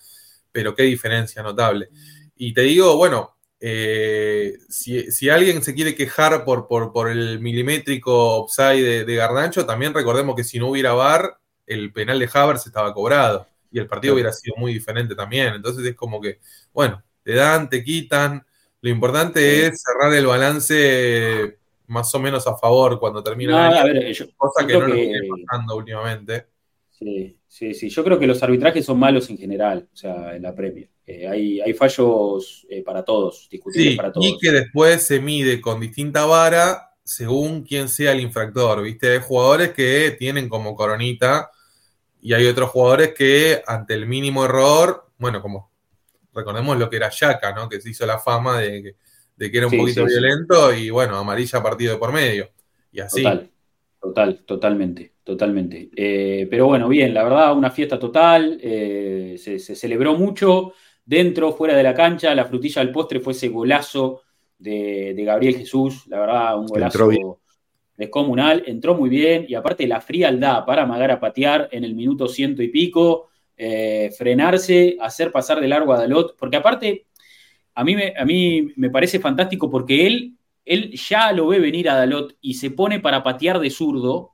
Speaker 3: pero qué diferencia notable. Y te digo, bueno, eh, si, alguien se quiere quejar por, por, el milimétrico upside de, Gardancho, también recordemos que si no hubiera VAR, el penal de Havertz estaba cobrado y el partido hubiera sido muy diferente también. Entonces es como que, bueno, te dan, te quitan. Lo importante es cerrar el balance más o menos a favor cuando termina
Speaker 1: ver,
Speaker 3: cosa que no lo viene pasando últimamente.
Speaker 1: Sí, sí, sí. Yo creo que los arbitrajes son malos en general, o sea, en la Premier. Eh, hay, hay, fallos eh, para todos, discutibles para todos.
Speaker 3: Y que después se mide con distinta vara según quién sea el infractor. ¿Viste? Hay jugadores que tienen como coronita y hay otros jugadores que ante el mínimo error, bueno, como recordemos lo que era Yaka, ¿no? Que se hizo la fama de, que era un poquito violento y bueno, amarilla partido de por medio. Y así.
Speaker 1: Total, total, totalmente, totalmente. Eh, pero bueno, bien, la verdad, una fiesta total, eh, se, celebró mucho dentro, fuera de la cancha, la frutilla del postre fue ese golazo de, Gabriel Jesús, la verdad, un golazo descomunal, entró muy bien y aparte la frialdad para amagar a patear en el minuto ciento y pico, eh, frenarse, hacer pasar de largo a Dalot, porque aparte, a mí, me, a mí me parece fantástico porque él, él ya lo ve venir a Dalot y se pone para patear de zurdo,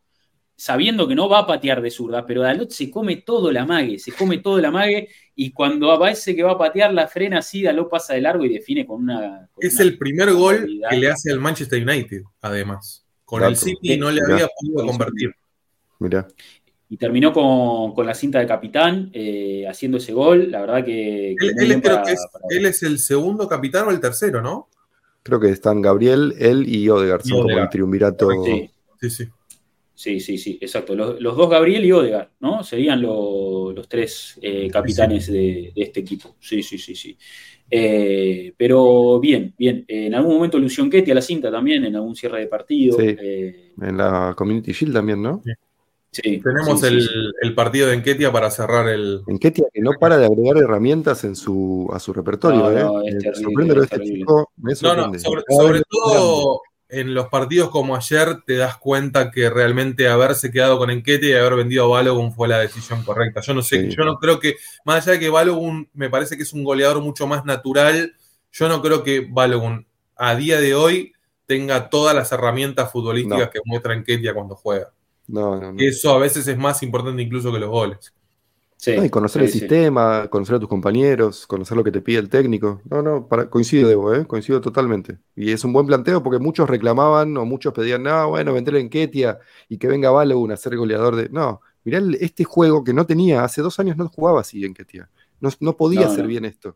Speaker 1: sabiendo que no va a patear de zurda, pero Dalot se come todo el amague, se come todo el amague y cuando aparece que va a patear la frena así, Dalot pasa de largo y define con una...
Speaker 3: es el primer gol que le hace al Manchester United, además. Con el City no le había podido convertir.
Speaker 2: Mira
Speaker 1: y terminó con, la cinta de capitán eh, haciendo ese gol. La verdad que.
Speaker 3: él, es, el segundo capitán o el tercero, ¿no?
Speaker 2: Creo que están Gabriel, él y Odegaard, son como el triunvirato.
Speaker 1: Sí, sí, sí. Sí, sí, sí, exacto. Los, dos Gabriel y Odegaard, ¿no? Serían los tres eh, capitanes de, este equipo. Sí, sí, sí, sí. Eh, pero bien, bien. En algún momento Lucian Ketty a la cinta también, en algún cierre de partido.
Speaker 2: Sí. en la Community Shield también, ¿no? Sí.
Speaker 3: Tenemos el, partido de Enquetia para cerrar el.
Speaker 2: Enquetia que no para de agregar herramientas en su, a su repertorio. No, ¿eh?
Speaker 3: este chico. no, no, sobre, todo en los partidos como ayer te das cuenta que realmente haberse quedado con Enquetia y haber vendido a Balogun fue la decisión correcta. Yo no sé, yo no creo que, más allá de que Balogun me parece que es un goleador mucho más natural, yo no creo que Balogun a día de hoy tenga todas las herramientas futbolísticas que muestra Enquetia cuando juega. No, Eso a veces es más importante incluso que los goles.
Speaker 2: y conocer el sistema, conocer a tus compañeros, conocer lo que te pide el técnico. No, no, coincido, Debo, ¿eh? coincido totalmente. Y es un buen planteo porque muchos reclamaban o muchos pedían, no, bueno, vender en Ketia y que venga Balogun a ser goleador de. No, mirá este juego que no tenía, hace dos años no jugaba así en Ketia. No, no podía hacer bien esto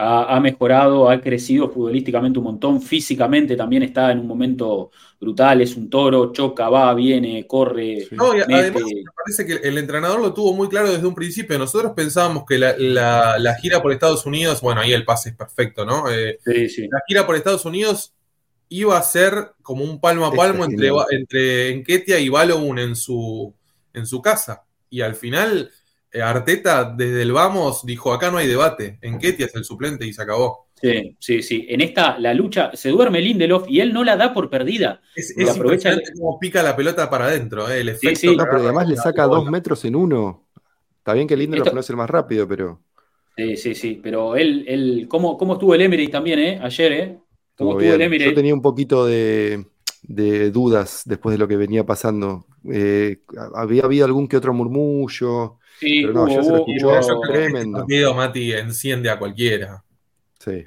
Speaker 1: ha, mejorado, ha crecido futbolísticamente un montón, físicamente también está en un momento brutal, es un toro, choca, va, viene, corre.
Speaker 3: No, además me parece que el entrenador lo tuvo muy claro desde un principio. Nosotros pensábamos que la, gira por Estados Unidos, bueno, ahí el pase es perfecto, ¿no? Eh, sí, sí. La gira por Estados Unidos iba a ser como un palmo a palmo entre, entre Enquetia y Balogun en su, en su casa. Y al final Arteta desde el vamos dijo, acá no hay debate, en Ketia es el suplente y se acabó.
Speaker 1: Sí, sí, sí. En esta, la lucha, se duerme Lindelof y él no la da por perdida.
Speaker 3: Es, es aprovecha como pica la pelota para adentro, eh, el efecto.
Speaker 2: Sí, pero además le saca dos metros en uno. Está bien que Lindelof no es el más rápido, pero...
Speaker 1: Sí, sí, sí, pero él, él ¿cómo, cómo estuvo el Emirates también, eh? Ayer, eh?
Speaker 2: ¿Cómo estuvo el Emirates? Yo tenía un poquito de, dudas después de lo que venía pasando. Eh, había habido algún que otro murmullo,
Speaker 1: Sí, pero no, ya se lo escuchó
Speaker 3: tremendo. Mati enciende a cualquiera.
Speaker 1: Sí.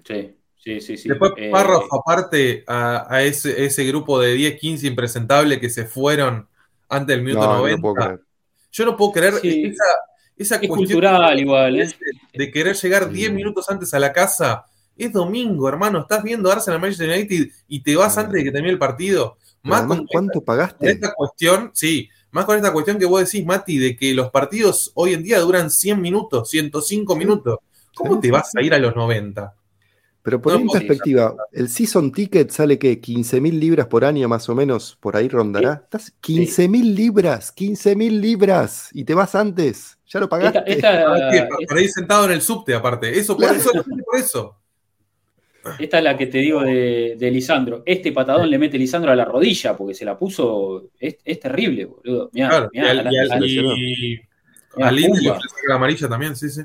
Speaker 1: Sí, sí, sí.
Speaker 3: Después, eh, aparte a, ese, ese, grupo de 10, 15 impresentables que se fueron antes del minuto 90. yo no puedo creer esa, esa
Speaker 1: cuestión cultural, igual, ¿eh?
Speaker 3: de, querer llegar 10 minutos antes a la casa. Es domingo, hermano. Estás viendo Arsenal Manchester United y te vas antes de que termine el partido.
Speaker 2: Más ¿Cuánto pagaste?
Speaker 3: esta cuestión, sí. Más con esta cuestión que vos decís, Mati, de que los partidos hoy en día duran 100 minutos, 105 minutos. ¿Cómo te vas a ir a los 90?
Speaker 2: Pero por en perspectiva, el season ticket sale que 15 mil libras por año más o menos, por ahí rondará. Estás 15 mil libras, 15 mil libras y te vas antes, ya lo pagaste.
Speaker 3: Esta, por ahí sentado en el subte aparte, eso por eso, por eso.
Speaker 1: Esta es la que te digo de, Lisandro. Este patadón le mete Lisandro a la rodilla porque se la puso. Es, terrible, boludo. Mirá, y, al,
Speaker 3: y, la amarilla también, sí, sí.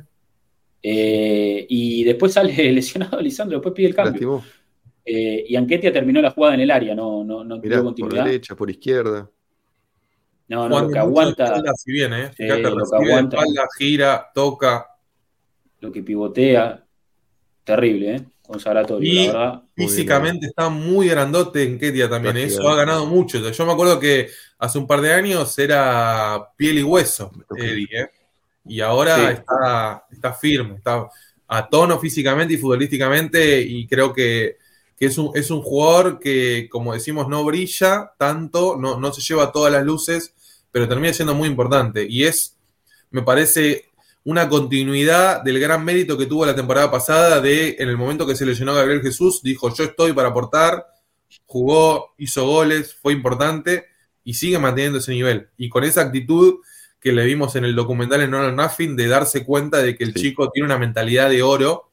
Speaker 1: Eh, y después sale lesionado Lisandro, después pide el cambio. Eh, y Anquetia terminó la jugada en el área, no, no, no
Speaker 2: Mirá, continuidad. Por derecha, por izquierda.
Speaker 1: No, no, lo que aguanta.
Speaker 3: Si viene, ¿eh? Fíjate, lo que aguanta. Espalda, gira, toca.
Speaker 1: Lo que pivotea. Terrible, ¿eh? Consagratorio, y la verdad.
Speaker 3: Físicamente está muy grandote en Ketia también. Eso ha ganado mucho. Yo me acuerdo que hace un par de años era piel y hueso, Eddie, ¿eh? y ahora está, está firme, está a tono físicamente y futbolísticamente y creo que, es, un, es, un, jugador que, como decimos, no brilla tanto, no, no se lleva todas las luces, pero termina siendo muy importante y es, me parece, una continuidad del gran mérito que tuvo la temporada pasada de, en el momento que se lesionó Gabriel Jesús, dijo, yo estoy para aportar, jugó, hizo goles, fue importante y sigue manteniendo ese nivel. Y con esa actitud que le vimos en el documental en Honor Nothing, de darse cuenta de que el chico tiene una mentalidad de oro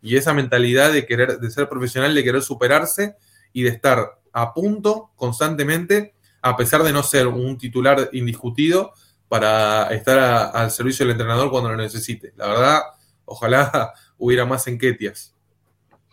Speaker 3: y esa mentalidad de querer, de ser profesional, de querer superarse y de estar a punto constantemente, a pesar de no ser un titular indiscutido, para estar al servicio del entrenador cuando lo necesite. La verdad, ojalá hubiera más enquetias.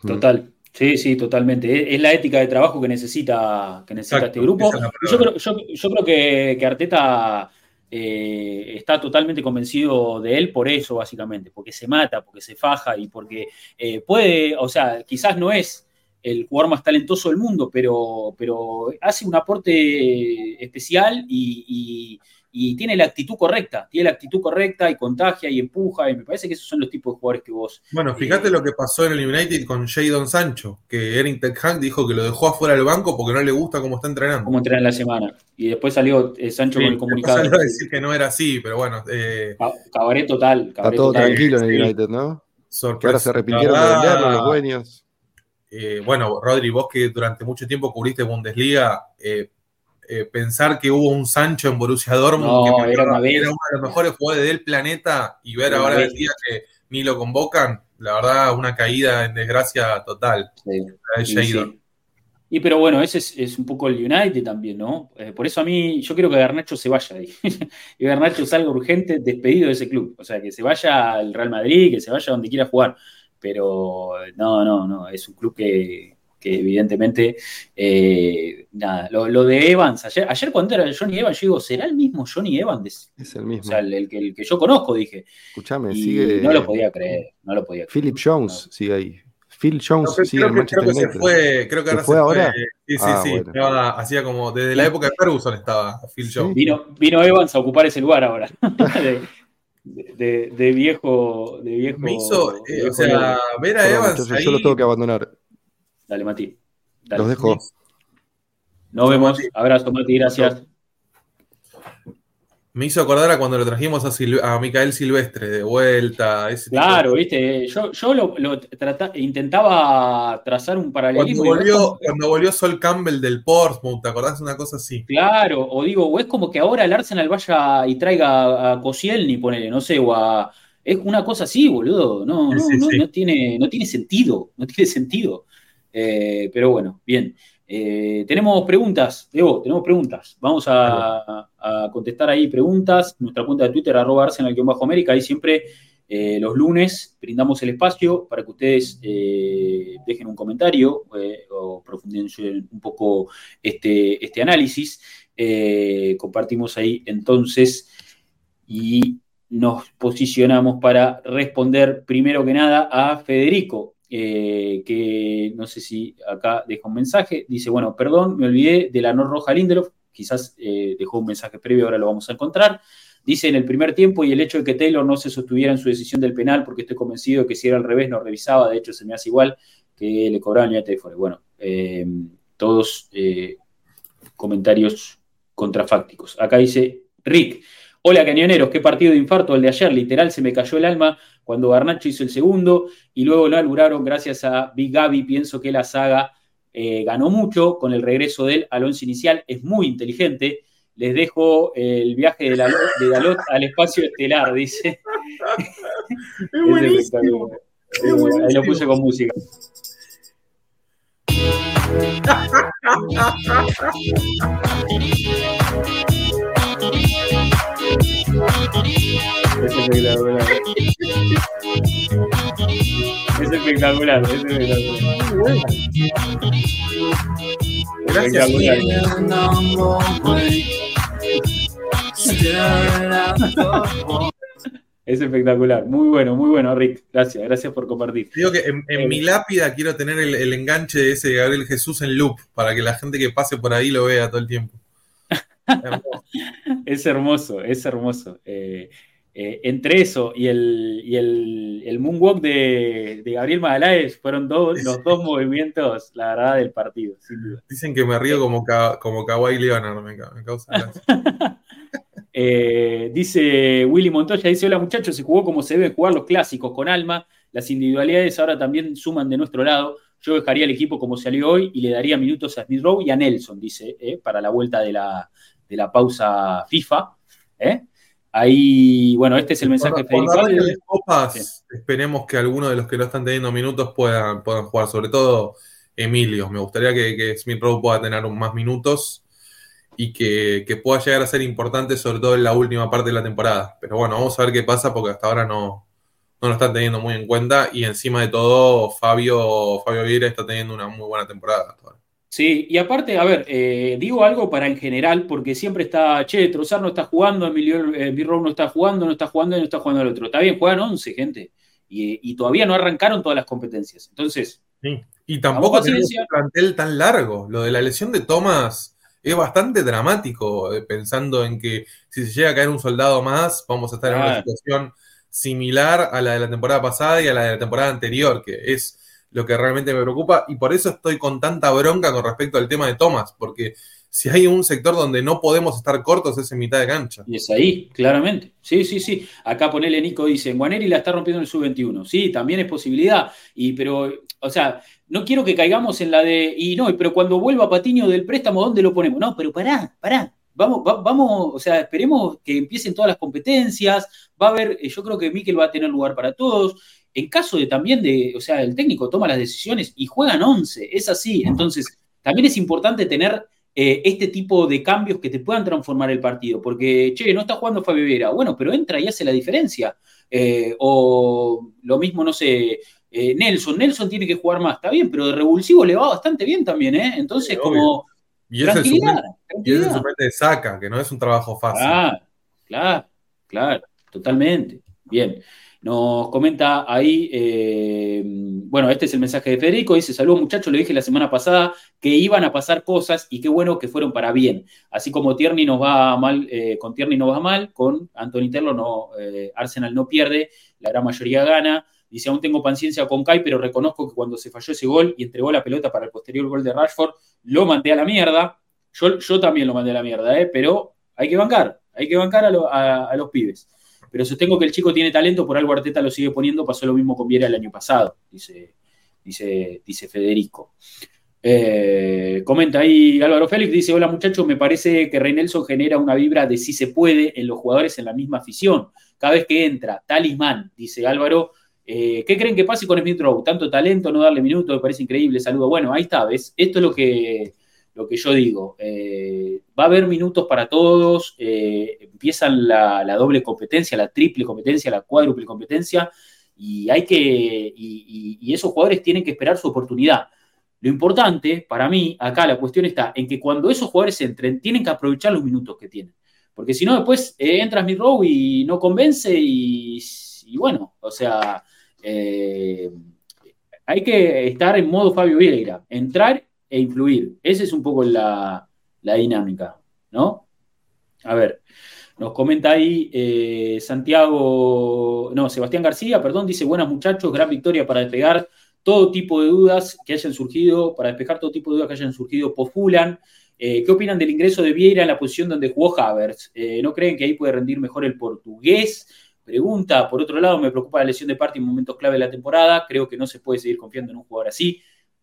Speaker 1: Total. Sí, sí, totalmente. Es, la ética de trabajo que necesita, que necesita este grupo. Yo creo, yo, creo que, que Arteta eh, está totalmente convencido de él por eso, básicamente, porque se mata, porque se faja y porque eh, puede, o sea, quizás no es el jugador más talentoso del mundo, pero, pero hace un aporte especial y y tiene la actitud correcta, tiene la actitud correcta y contagia y empuja, y me parece que esos son los tipos de jugadores que vos.
Speaker 3: Bueno, fíjate eh, lo que pasó en el United con Jadon Sancho, que Erin Ten dijo que lo dejó afuera del banco porque no le gusta cómo está entrenando.
Speaker 1: Cómo entrena en la semana. Y después salió eh, Sancho con el comunicado.
Speaker 3: Salió a decir que no era así, pero bueno. Eh,
Speaker 1: cabaret total.
Speaker 2: está todo tranquilo en el United, ¿no? Sorpresa. ahora se arrepintieron de venderlo los dueños.
Speaker 3: Eh, bueno, Rodri, vos que durante mucho tiempo cubriste Bundesliga, eh, eh, pensar que hubo un Sancho en Borussia Dortmund, que era, uno de los mejores jugadores del planeta, y ver ahora el día que ni lo convocan, la verdad, una caída en desgracia total.
Speaker 1: Y pero bueno, ese es, un poco el United también, ¿no? Eh, por eso a mí, yo quiero que Garnacho se vaya ahí. y Garnacho salga urgente, despedido de ese club. O sea, que se vaya al Real Madrid, que se vaya donde quiera jugar. Pero no, no, no, es un club que, que evidentemente, eh, nada, lo, de Evans, ayer, ayer cuando era Johnny Evans, yo digo, ¿será el mismo Johnny Evans?
Speaker 2: Es el mismo.
Speaker 1: O sea, el, que, yo conozco, dije.
Speaker 2: Escúchame, sigue.
Speaker 1: No lo podía creer, no lo podía
Speaker 2: creer. Philip Jones sigue ahí. Phil Jones sigue
Speaker 3: en Manchester creo que se fue, creo que ahora se fue. Ahora? Sí, sí, ah, sí. hacía como, desde la época de Ferguson estaba Phil Jones.
Speaker 1: Vino, vino Evans a ocupar ese lugar ahora. de, de, viejo, de viejo.
Speaker 3: Me hizo, eh, o sea, ver a Evans.
Speaker 2: Ahí, yo lo tengo que abandonar.
Speaker 1: Dale, Mati.
Speaker 2: Los dejo.
Speaker 1: Nos vemos. Abrazo, Mati. Gracias.
Speaker 3: Me hizo acordar a cuando lo trajimos a, a Micael Silvestre de vuelta.
Speaker 1: claro, viste, yo, yo lo, intentaba trazar un paralelismo.
Speaker 3: Cuando volvió, cuando volvió Sol Campbell del Portsmouth, ¿te acordás una cosa así?
Speaker 1: Claro, o digo, o es como que ahora el Arsenal vaya y traiga a Cosielny, ponele, no sé, o a. Es una cosa así, boludo. No, no, no, no, tiene, no tiene sentido. No tiene sentido. Eh, pero bueno, bien. Eh, tenemos preguntas, Diego, tenemos preguntas. Vamos a, contestar ahí preguntas. Nuestra cuenta de Twitter, arroba Arsenal-América, ahí siempre eh, los lunes brindamos el espacio para que ustedes dejen un comentario o profundicen un poco este, este análisis. compartimos ahí entonces y nos posicionamos para responder primero que nada a Federico, eh, que no sé si acá deja un mensaje, dice, bueno, perdón, me olvidé de la no roja Lindelof, quizás eh, dejó un mensaje previo, ahora lo vamos a encontrar. Dice en el primer tiempo y el hecho de que Taylor no se sostuviera en su decisión del penal, porque estoy convencido que si era al revés no revisaba, de hecho se me hace igual que le cobraban ya fuera. Bueno, eh, todos comentarios contrafácticos. Acá dice Rick, hola cañoneros, qué partido de infarto el de ayer, literal se me cayó el alma cuando Garnacho hizo el segundo y luego lo alburaron gracias a Big Gaby. Pienso que la saga eh, ganó mucho con el regreso del Alonso inicial, es muy inteligente. Les dejo el viaje de, Dalot al espacio estelar, dice.
Speaker 3: Es buenísimo.
Speaker 1: Ahí lo puse con música. Es espectacular. Es espectacular, es espectacular.
Speaker 3: Gracias.
Speaker 1: Es espectacular. Muy bueno, muy bueno, Rick. Gracias, gracias por compartir.
Speaker 3: Digo que en, en mi lápida quiero tener el, el, enganche de ese Gabriel Jesús en loop para que la gente que pase por ahí lo vea todo el tiempo.
Speaker 1: es hermoso, es hermoso. Eh, eh, entre eso y el, y el, el moonwalk de, de, Gabriel Magaláes fueron dos, los dos movimientos, la verdad, del partido, sin duda.
Speaker 3: Dicen que me río como, como Kawhi Leonard, me, me causa
Speaker 1: eh, dice Willy Montoya, dice, hola muchachos, se jugó como se debe jugar los clásicos, con alma, las individualidades ahora también suman de nuestro lado. Yo dejaría el equipo como salió hoy y le daría minutos a Smith Rowe y a Nelson, dice, eh, para la vuelta de la, de la pausa FIFA. ¿eh? Ahí, bueno, este es el mensaje
Speaker 3: de copas, sí. esperemos que algunos de los que no están teniendo minutos puedan, puedan jugar, sobre todo Emilio. Me gustaría que, que Smith Rowe pueda tener más minutos y que, que, pueda llegar a ser importante, sobre todo en la última parte de la temporada. Pero bueno, vamos a ver qué pasa porque hasta ahora no, no lo están teniendo muy en cuenta y encima de todo, Fabio, Fabio Vieira está teniendo una muy buena temporada.
Speaker 1: Sí, y aparte, a ver, eh, digo algo para en general, porque siempre está, che, Trozar no está jugando, Emilio eh, no está jugando, no está jugando y no está jugando el otro. Está bien, juegan 11, gente, y, y, todavía no arrancaron todas las competencias. Entonces.
Speaker 3: Sí. Y tampoco tenemos un plantel tan largo. Lo de la lesión de Thomas es bastante dramático, eh, pensando en que si se llega a caer un soldado más, vamos a estar en una situación similar a la de la temporada pasada y a la de la temporada anterior, que es lo que realmente me preocupa y por eso estoy con tanta bronca con respecto al tema de Thomas, porque si hay un sector donde no podemos estar cortos es en mitad de cancha.
Speaker 1: Y es ahí, claramente. Sí, sí, sí. Acá ponele Nico, dice, Guaneri la está rompiendo en el sub-21. Sí, también es posibilidad. Y, pero, o sea, no quiero que caigamos en la de, y no, pero cuando vuelva Patiño del préstamo, ¿dónde lo ponemos? No, pero pará, pará. Vamos, va, vamos, o sea, esperemos que empiecen todas las competencias. Va a haber, yo creo que Miquel va a tener lugar para todos en caso de también de, o sea, el técnico toma las decisiones y juegan 11, es así. Entonces, también es importante tener eh, este tipo de cambios que te puedan transformar el partido, porque, che, no está jugando Fabio Vera, bueno, pero entra y hace la diferencia. Eh, o lo mismo, no sé, eh, Nelson, Nelson tiene que jugar más, está bien, pero de revulsivo le va bastante bien también, ¿eh? Entonces, sí, como...
Speaker 3: Y ese, tranquilidad, y de saca, que no es un trabajo fácil.
Speaker 1: Claro, claro, claro, totalmente. Bien. Nos comenta ahí, eh, bueno, este es el mensaje de Federico, dice, saludos muchachos, lo dije la semana pasada, que iban a pasar cosas y qué bueno que fueron para bien. Así como Tierney nos va mal, eh, con Tierney nos va mal, con Anthony Terlo no, eh, Arsenal no pierde, la gran mayoría gana. Dice, aún tengo paciencia con Kai, pero reconozco que cuando se falló ese gol y entregó la pelota para el posterior gol de Rashford, lo mandé a la mierda. Yo, yo también lo mandé a la mierda, ¿eh? pero hay que bancar, hay que bancar a los pibes pero sostengo que el chico tiene talento, por algo Arteta lo sigue poniendo, pasó lo mismo con Viera el año pasado, dice, dice, dice Federico. Eh, comenta ahí Álvaro Félix, dice, hola muchachos, me parece que Reinelson genera una vibra de si se puede en los jugadores en la misma afición. Cada vez que entra, talismán, dice Álvaro, eh, ¿qué creen que pase con Smith Rowe? Tanto talento, no darle minutos, me parece increíble, saludo. Bueno, ahí está, ¿ves? Esto es lo que, lo que yo digo. Eh, va a haber minutos para todos, eh, empiezan la, doble competencia, la triple competencia, la cuádruple competencia, y hay que, y, esos jugadores tienen que esperar su oportunidad. Lo importante, para mí, acá la cuestión está en que cuando esos jugadores entren, tienen que aprovechar los minutos que tienen. Porque si no, después eh, entras mi row y no convence y, y, bueno, o sea, eh, hay que estar en modo Fabio Vieira, entrar e influir. Esa es un poco la, dinámica, ¿no? A ver, nos comenta ahí eh, Santiago, no, Sebastián García, perdón, dice, buenas muchachos, gran victoria para despegar todo tipo de dudas que hayan surgido, para despejar todo tipo de dudas que hayan surgido por Fulan. Eh, ¿Qué opinan del ingreso de Vieira en la posición donde jugó Havertz? Eh, ¿No creen que ahí puede rendir mejor el portugués? Pregunta. Por otro lado, me preocupa la lesión de parte en momentos clave de la temporada. Creo que no se puede seguir confiando en un jugador así.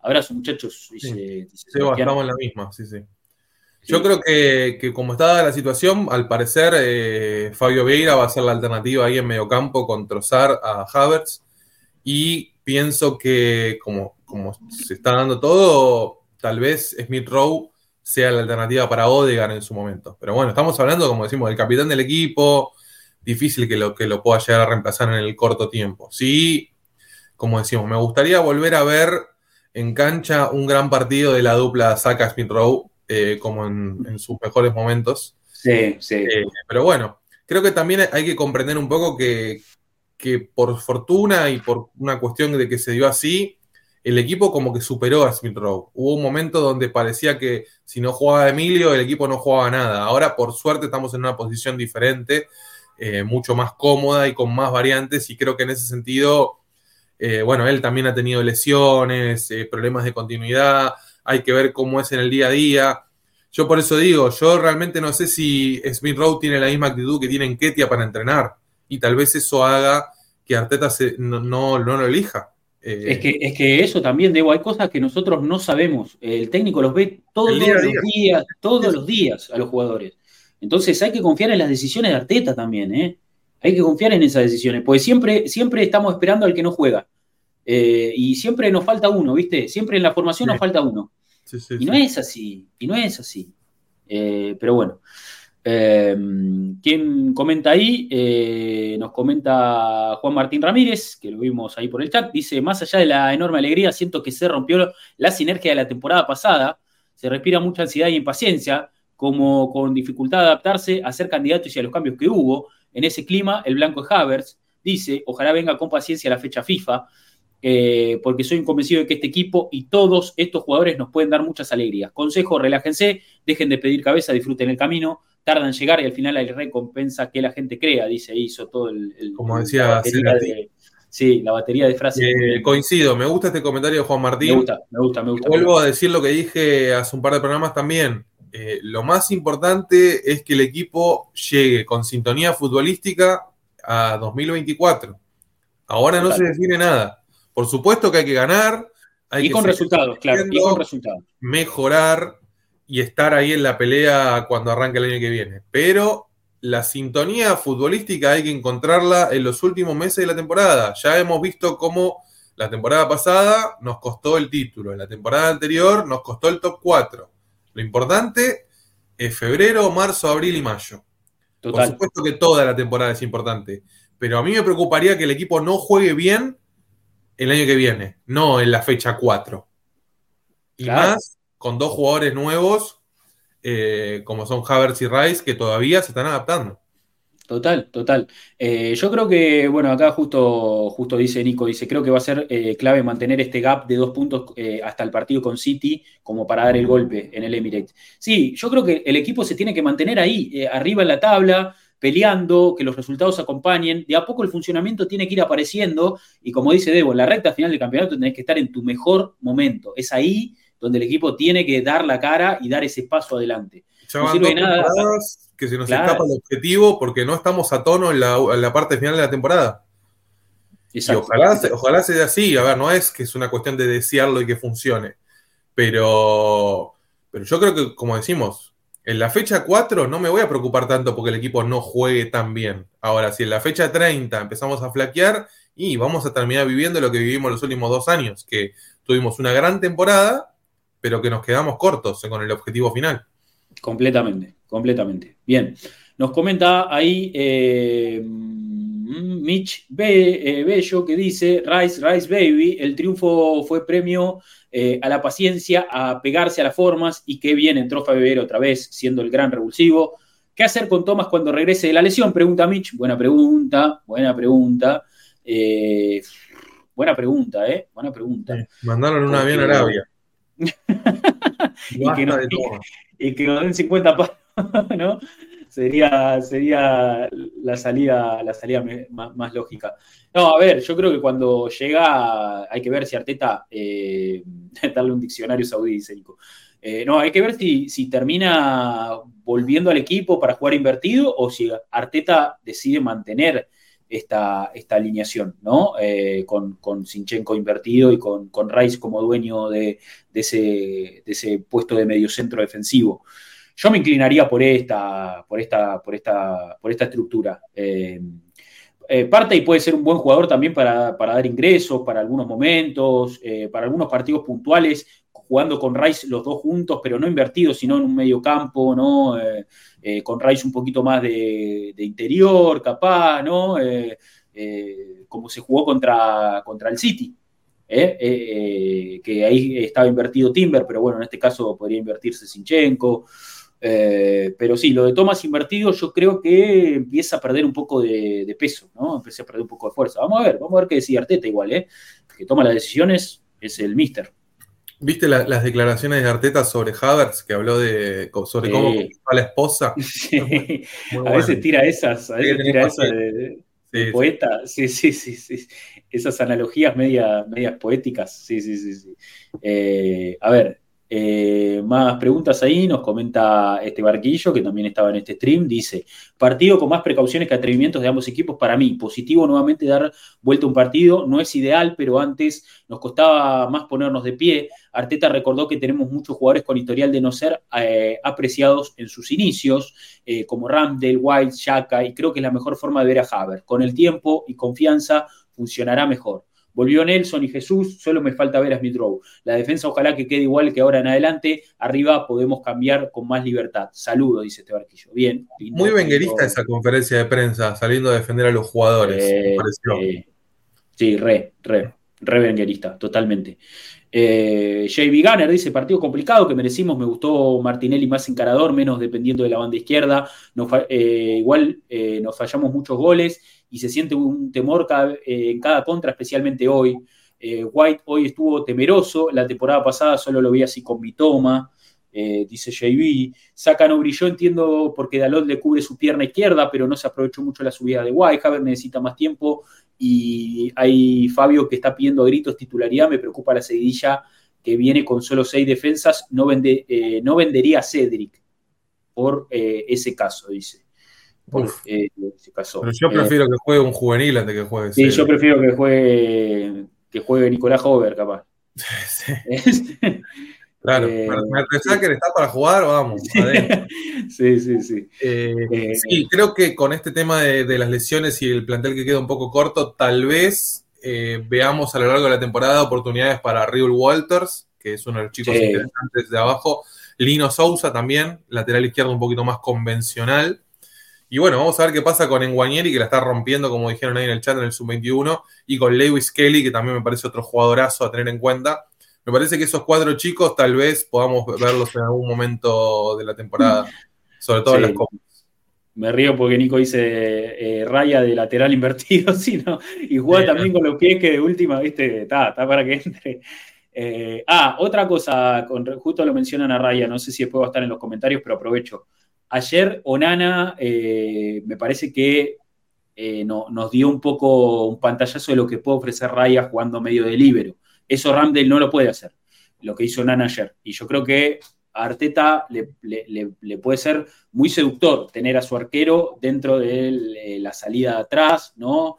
Speaker 1: Abrazo, muchachos.
Speaker 3: Dice, estamos en la misma, sí, sí. Yo creo que, como está la situación, al parecer eh, Fabio Vieira va a ser la alternativa ahí en medio campo con Trozar a Havertz. Y pienso que como, como se está dando todo, tal vez Smith Rowe sea la alternativa para Odegaard en su momento. Pero bueno, estamos hablando, como decimos, del capitán del equipo, difícil que lo, que lo pueda llegar a reemplazar en el corto tiempo. Sí, como decimos, me gustaría volver a ver en cancha un gran partido de la dupla Saka Smith Rowe, eh, como en, sus mejores momentos.
Speaker 1: Sí, sí.
Speaker 3: Eh, pero bueno, creo que también hay que comprender un poco que, que por fortuna y por una cuestión de que se dio así, el equipo como que superó a Smith Rowe. Hubo un momento donde parecía que si no jugaba Emilio, el equipo no jugaba nada. Ahora, por suerte, estamos en una posición diferente, eh, mucho más cómoda y con más variantes, y creo que en ese sentido, eh, bueno, él también ha tenido lesiones, eh, problemas de continuidad, hay que ver cómo es en el día a día. Yo por eso digo, yo realmente no sé si Smith Rowe tiene la misma actitud que tiene en Ketia para entrenar y tal vez eso haga que Arteta no, no, lo elija.
Speaker 1: Eh, es, que, es que eso también, Debo, hay cosas que nosotros no sabemos. El técnico los ve todos los días, todos los días a los jugadores. Entonces hay que confiar en las decisiones de Arteta también, ¿eh? Hay que confiar en esas decisiones, porque siempre, siempre estamos esperando al que no juega. Eh, y siempre nos falta uno, ¿viste? Siempre en la formación nos falta uno. y no es así, y no es así. Eh, pero bueno. Em, ¿Quién comenta ahí? Eh, nos comenta Juan Martín Ramírez, que lo vimos ahí por el chat. Dice: Más allá de la enorme alegría, siento que se rompió la sinergia de la temporada pasada. Se respira mucha ansiedad y impaciencia, como con dificultad de adaptarse a ser candidatos y a los cambios que hubo. En ese clima, el blanco de Havertz dice: Ojalá venga con paciencia la fecha FIFA. Eh, porque soy convencido de que este equipo y todos estos jugadores nos pueden dar muchas alegrías. Consejo, relájense, dejen de pedir cabeza, disfruten el camino, tardan en llegar y al final hay recompensa que la gente crea, dice, hizo todo el...
Speaker 3: Como decía,
Speaker 1: sí, la batería de frases.
Speaker 3: Eh, coincido, me gusta este comentario de Juan Martín.
Speaker 1: Me gusta, me gusta, me gusta.
Speaker 3: Vuelvo a decir lo que dije hace un par de programas también. Eh, lo más importante es que el equipo llegue con sintonía futbolística a 2024. Ahora no se define nada. Por supuesto que hay que ganar. Hay
Speaker 1: y con resultados, claro, y con resultados.
Speaker 3: Mejorar, y estar ahí en la pelea cuando arranque el año que viene. Pero la sintonía futbolística hay que encontrarla en los últimos meses de la temporada. Ya hemos visto cómo la temporada pasada nos costó el título, en la temporada anterior nos costó el top 4. Lo importante es febrero, marzo, abril y mayo. Por supuesto que toda la temporada es importante, pero a mí me preocuparía que el equipo no juegue bien el año que viene, no en la fecha 4. Y más con dos jugadores nuevos, eh, como son Havertz y Rice, que todavía se están adaptando.
Speaker 1: Total, total. Eh, yo creo que, bueno, acá justo, justo dice Nico, dice, creo que va a ser eh, clave mantener este gap de dos puntos hasta el partido con City como para dar el golpe en el Emirates. Sí, yo creo que el equipo se tiene que mantener ahí, arriba en la tabla, peleando, que los resultados acompañen. De a poco el funcionamiento tiene que ir apareciendo y como dice Debo, en la recta final del campeonato tenés que estar en tu mejor momento. Es ahí donde el equipo tiene que dar la cara y dar ese paso adelante.
Speaker 3: no sirve nada. Que se nos escapa el objetivo porque no estamos a tono en la, parte final de la temporada. Y ojalá, ojalá sea así. A ver, no es que es una cuestión de desearlo y que funcione. Pero, pero yo creo que, como decimos, en la fecha 4 no me voy a preocupar tanto porque el equipo no juegue tan bien. Ahora, si en la fecha 30 empezamos a flaquear y vamos a terminar viviendo lo que vivimos los últimos dos años, que tuvimos una gran temporada pero que nos quedamos cortos con el objetivo final.
Speaker 1: Completamente, completamente. Bien. Nos comenta ahí eh, Mitch eh, Bello que dice, Rice, Rice Baby, el triunfo fue premio eh, a la paciencia, a pegarse a las formas y qué bien entró Faber otra vez, siendo el gran revulsivo. ¿Qué hacer con Thomas cuando regrese de la lesión? Pregunta Mitch. Buena pregunta, buena pregunta. buena pregunta, ¿eh? Buena pregunta.
Speaker 3: mandaron un avión a Arabia.
Speaker 1: y, que nos, y, que den 50 palos, ¿no? Sería, sería la salida, la salida más, lógica. No, a ver, yo creo que cuando llega, hay que ver si Arteta, eh, darle un diccionario saudí. Eh, no, hay que ver si, si, termina volviendo al equipo para jugar invertido o si Arteta decide mantener esta, esta alineación, ¿no? Eh, con, con Sinchenko invertido y con, con Rice como dueño de, ese, ese, puesto de mediocentro defensivo. Yo me inclinaría por esta, por esta, por esta, por esta estructura. Eh, eh, parte y puede ser un buen jugador también para, dar ingresos, para algunos momentos, para algunos partidos puntuales, jugando con Rice los dos juntos, pero no invertidos, sino en un medio campo, ¿no? Eh, con Rice un poquito más de, interior, capaz, ¿no? Eh, eh, como se jugó contra, contra el City. que ahí estaba invertido Timber, pero bueno, en este caso podría invertirse Sinchenko. Pero sí, lo de Thomas invertido yo creo que empieza a perder un poco de, peso, ¿no? Empieza a perder un poco de fuerza. Vamos a ver, vamos a ver qué decía Arteta igual, ¿eh? Que toma las decisiones es el mister.
Speaker 3: ¿Viste las declaraciones de Arteta sobre Havertz, que habló de sobre cómo a la esposa?
Speaker 1: a veces tira esas, a veces tira esas de, poeta. Sí. sí, sí, sí, Esas analogías medias poéticas. Sí, sí, sí, sí. Eh, a ver, eh, más preguntas ahí, nos comenta este barquillo que también estaba en este stream, dice, partido con más precauciones que atrevimientos de ambos equipos para mí, positivo nuevamente dar vuelta a un partido, no es ideal, pero antes nos costaba más ponernos de pie. Arteta recordó que tenemos muchos jugadores con historial de no ser eh, apreciados en sus inicios, eh, como Ramdale, White, Shaka, y creo que es la mejor forma de ver a Haver. Con el tiempo y confianza funcionará mejor. Volvió Nelson y Jesús, solo me falta ver a Smith Rowe. La defensa ojalá que quede igual que ahora en adelante. Arriba podemos cambiar con más libertad. Saludo, dice este barquillo. Bien.
Speaker 3: Muy venguerista esa conferencia de prensa, saliendo a defender a los jugadores. Eh,
Speaker 1: sí, re, re, re venguerista, totalmente. Eh, JB Gunner dice, partido complicado que merecimos, me gustó Martinelli más encarador, menos dependiendo de la banda izquierda, eh, igual eh, nos fallamos muchos goles y se siente un temor eh, en cada contra, especialmente hoy. Eh, White hoy estuvo temeroso, la temporada pasada solo lo vi así con Bitoma, eh, dice JB. Saka no brilló, entiendo porque Dalot le cubre su pierna izquierda, pero no se aprovechó mucho la subida de White. Haber necesita más tiempo y hay Fabio que está pidiendo gritos titularidad, me preocupa la seguidilla que viene con solo seis defensas, no, vende, no vendería a Cedric por ese caso, dice.
Speaker 3: Eh, Pero yo prefiero que juegue un juvenil antes que juegue.
Speaker 1: Sí, yo prefiero que juegue que juegue Nicolás Hover, capaz.
Speaker 3: Sí. claro, eh, que está para jugar, vamos.
Speaker 1: sí, sí, sí.
Speaker 3: Eh, sí, creo que con este tema de, las lesiones y el plantel que queda un poco corto, tal vez veamos a lo largo de la temporada oportunidades para Riul Walters, que es uno de los chicos interesantes de abajo. Lino Sousa también, lateral izquierdo un poquito más convencional. Y bueno, vamos a ver qué pasa con Enguanieri, que la está rompiendo, como dijeron ahí en el chat, en el sub-21, y con Lewis Kelly, que también me parece otro jugadorazo a tener en cuenta. Me parece que esos cuatro chicos tal vez podamos verlos en algún momento de la temporada, sobre todo en las copas.
Speaker 1: Me río porque Nico dice eh, raya de lateral invertido, ¿sí, no? y juega también con los pies que de última, viste, está, está para que entre. Eh, ah, otra cosa, con, justo lo mencionan a Raya, no sé si después va a estar en los comentarios, pero aprovecho. Ayer Onana eh, me parece que eh, nos dio un poco un pantallazo de lo que puede ofrecer Raya jugando medio de libero. Eso Ramdale no lo puede hacer, lo que hizo Onana ayer. Y yo creo que a Arteta le, puede ser muy seductor tener a su arquero dentro de eh, la salida de atrás, ¿no?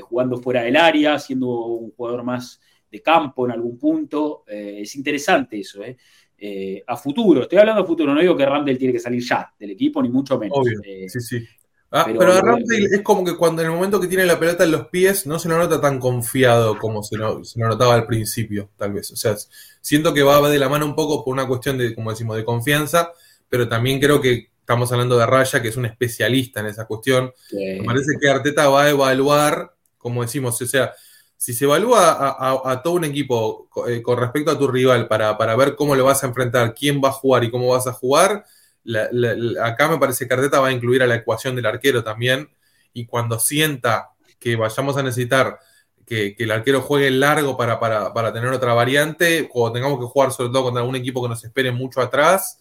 Speaker 1: jugando fuera del área, siendo un jugador más de campo en algún punto. es interesante eso, ¿eh? Eh, a futuro. Estoy hablando a futuro, no digo que Ramdale tiene que salir ya del equipo, ni mucho menos.
Speaker 3: Obvio, eh, sí, sí. Ah, pero, a Ramdale es como que cuando en el momento que tiene la pelota en los pies no se lo nota tan confiado como se lo, notaba al principio, tal vez. O sea, siento que va de la mano un poco por una cuestión de, como decimos, de confianza, pero también creo que estamos hablando de Raya, que es un especialista en esa cuestión. Me parece que Arteta va a evaluar, como decimos, o sea, si se evalúa a, todo un equipo eh, con respecto a tu rival para, ver cómo lo vas a enfrentar, quién va a jugar y cómo vas a jugar, acá me parece que Arteta va a incluir a la ecuación del arquero también. Y cuando sienta que vayamos a necesitar que, el arquero juegue largo para, para, tener otra variante, o tengamos que jugar sobre todo contra algún equipo que nos espere mucho atrás,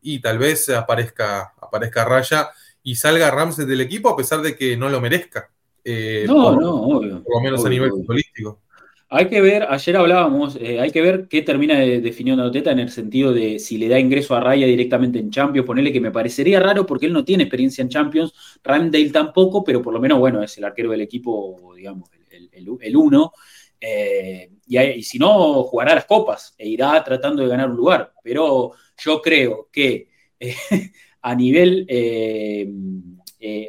Speaker 3: y tal vez aparezca, aparezca Raya y salga Ramsey del equipo a pesar de que no lo merezca.
Speaker 1: Eh, no, no, obvio.
Speaker 3: Por lo menos a nivel futbolístico.
Speaker 1: Hay que ver, ayer hablábamos, eh, hay que ver qué termina de, definiendo Teta en el sentido de si le da ingreso a Raya directamente en Champions, ponerle que me parecería raro porque él no tiene experiencia en Champions, Ramdale tampoco, pero por lo menos, bueno, es el arquero del equipo, digamos, el, uno. Eh, y, si no, jugará las copas e irá tratando de ganar un lugar. Pero yo creo que eh, a nivel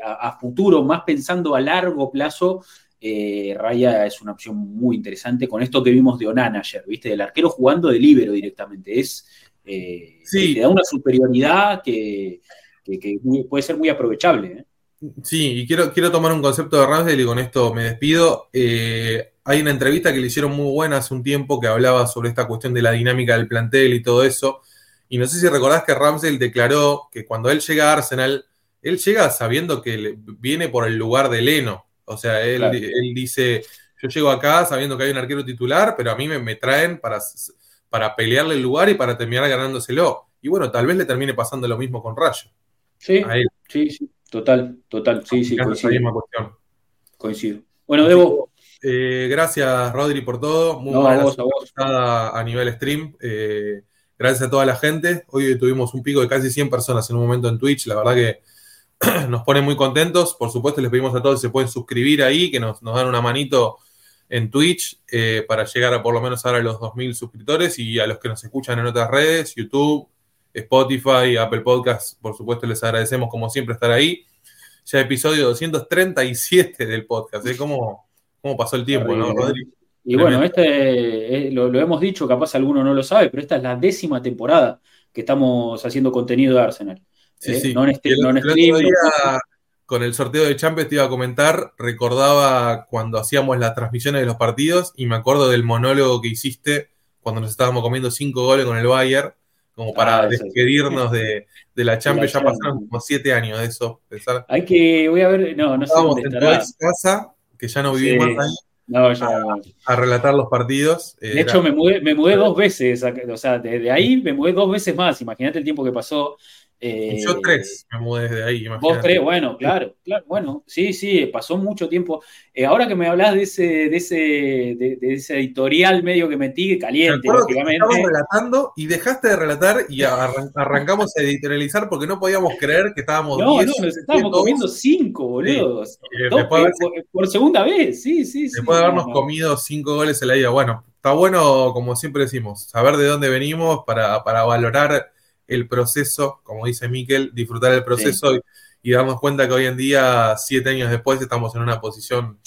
Speaker 1: a, futuro, más pensando a largo plazo, eh, Raya es una opción muy interesante con esto que vimos de Onan ayer, ¿viste? Del arquero jugando de libero directamente. Es, eh, Te da una superioridad que, puede ser muy aprovechable. ¿eh?
Speaker 3: Sí, y quiero, quiero tomar un concepto de Ramsdale y con esto me despido. hay una entrevista que le hicieron muy buena hace un tiempo que hablaba sobre esta cuestión de la dinámica del plantel y todo eso. Y no sé si recordás que Ramsdale declaró que cuando él llega a Arsenal, él llega sabiendo que viene por el lugar de Leno. O sea, él, dice, yo llego acá sabiendo que hay un arquero titular, pero a mí me, traen para, para pelearle el lugar y para terminar ganándoselo. Y bueno, tal vez le termine pasando lo mismo con Rayo.
Speaker 1: Sí, sí, sí, total, total, sí, sí,
Speaker 3: coincido. misma cuestión.
Speaker 1: Coincido. Bueno, Debo.
Speaker 3: Eh, gracias, Rodri, por todo. Muy buena a, a, nivel stream. Eh, gracias a toda la gente. Hoy tuvimos un pico de casi 100 personas en un momento en Twitch. La verdad que nos pone muy contentos. Por supuesto, les pedimos a todos si se pueden suscribir ahí, que nos, dan una manito en Twitch eh, para llegar a por lo menos ahora a los 2.000 suscriptores y a los que nos escuchan en otras redes, YouTube, Spotify, Apple Podcasts, por supuesto les agradecemos como siempre estar ahí. Ya episodio 237 del podcast, ¿eh? ¿Cómo, pasó el tiempo, no?
Speaker 1: Y bueno, este eh, lo, lo, hemos dicho, capaz alguno no lo sabe, pero esta es la décima temporada que estamos haciendo contenido de Arsenal.
Speaker 3: Sí, ¿eh? sí. con el sorteo de Champions te iba a comentar, recordaba cuando hacíamos las transmisiones de los partidos y me acuerdo del monólogo que hiciste cuando nos estábamos comiendo cinco goles con el Bayern, como para ah, despedirnos de, la Champions. ya pasaron como siete años de eso.
Speaker 1: Hay que, voy a ver, no, no sé dónde
Speaker 3: estará. casa, que ya no vivimos ahí. No, ya... a, relatar los partidos.
Speaker 1: De hecho, me mudé, me mudé dos veces, o sea, desde ahí me mudé dos veces más. Imagínate el tiempo que pasó.
Speaker 3: Eh, yo tres me mudé desde ahí.
Speaker 1: Vos tres, bueno, claro, claro, bueno, sí, sí, pasó mucho tiempo. Eh, ahora que me hablas de ese, de ese, de, ese editorial medio que metí, caliente,
Speaker 3: lógicamente. Estábamos relatando y dejaste de relatar y arrancamos a editorializar porque no podíamos creer que estábamos.
Speaker 1: No, no, nos estábamos comiendo cinco, boludo. por, segunda vez, sí, sí.
Speaker 3: Después de habernos comido cinco goles en la ida, bueno, está bueno, como siempre decimos, saber de dónde venimos para, para valorar el proceso, como dice Miquel, disfrutar el proceso y, darnos cuenta que hoy en día, siete años después, estamos en una posición,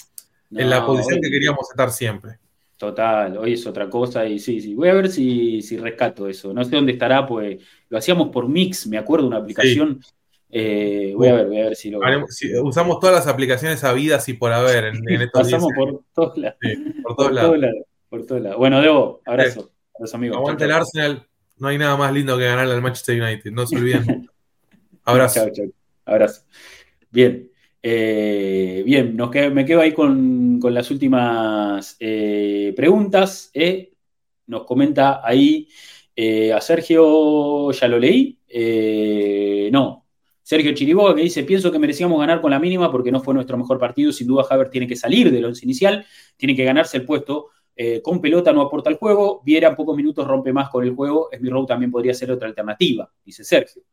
Speaker 3: en la posición que queríamos estar siempre.
Speaker 1: Total, hoy es otra cosa y sí, sí. Voy a ver si, si rescato eso. No sé dónde estará, pues lo hacíamos por Mix, me acuerdo, una aplicación. Eh, voy a ver, voy a ver si lo.
Speaker 3: usamos todas las aplicaciones habidas y por haber en, estos
Speaker 1: Pasamos por todos lados. por todos lados. Por todos lados. Bueno, Debo, abrazo. Abrazo, amigos.
Speaker 3: Aguante el Arsenal no hay nada más lindo que ganarle al Manchester United, no se olviden. Abrazo.
Speaker 1: Abrazo. Bien. Eh, bien, me quedo ahí con, las últimas eh, preguntas. Eh. Nos comenta ahí a Sergio, ya lo leí. no, Sergio Chiriboga que dice, pienso que merecíamos ganar con la mínima porque no fue nuestro mejor partido. Sin duda, Haber tiene que salir del once inicial, tiene que ganarse el puesto eh, con pelota no aporta al juego, Viera en pocos minutos rompe más con el juego, Rowe también podría ser otra alternativa, dice Sergio.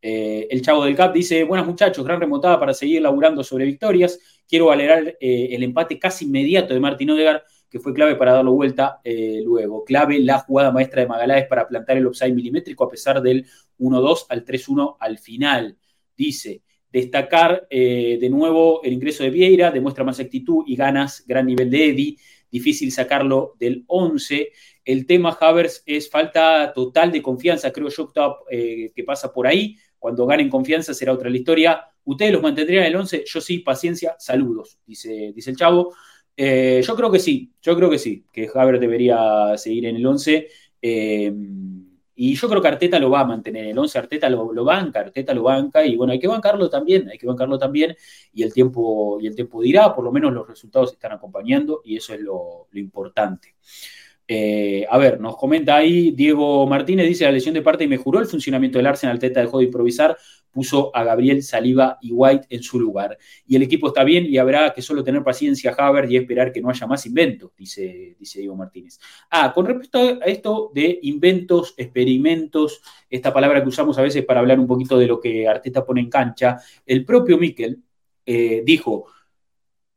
Speaker 1: Eh, el chavo del CAP dice, buenas muchachos, gran remontada para seguir laburando sobre victorias, quiero valorar eh, el empate casi inmediato de Martín Odegar, que fue clave para darlo vuelta luego. Clave la jugada maestra de Magaláes para plantar el offside milimétrico a pesar del 1-2 al 3-1 al final. Dice, destacar de nuevo el ingreso de Vieira, demuestra más actitud y ganas, gran nivel de Eddie difícil sacarlo del 11. El tema Havers es falta total de confianza, creo yo eh, que pasa por ahí. Cuando ganen confianza será otra la historia. ¿Ustedes los mantendrían en el 11? Yo sí, paciencia, saludos, dice, dice el chavo. Eh, yo creo que sí, yo creo que sí, que Havers debería seguir en el 11. Eh, Y yo creo que Arteta lo va a mantener, el 11 Arteta lo, lo, banca, Arteta lo banca, y bueno, hay que bancarlo también, hay que bancarlo también, y el tiempo, y el tiempo dirá, por lo menos los resultados están acompañando, y eso es lo, lo importante. Eh, a ver, nos comenta ahí Diego Martínez, dice la lesión de parte y mejoró el funcionamiento del Arsenal, Teta dejó de improvisar, puso a Gabriel Saliba y White en su lugar. Y el equipo está bien y habrá que solo tener paciencia, Haber, y esperar que no haya más inventos, dice, dice Diego Martínez. Ah, con respecto a esto de inventos, experimentos, esta palabra que usamos a veces para hablar un poquito de lo que Arteta pone en cancha, el propio Miquel eh, dijo,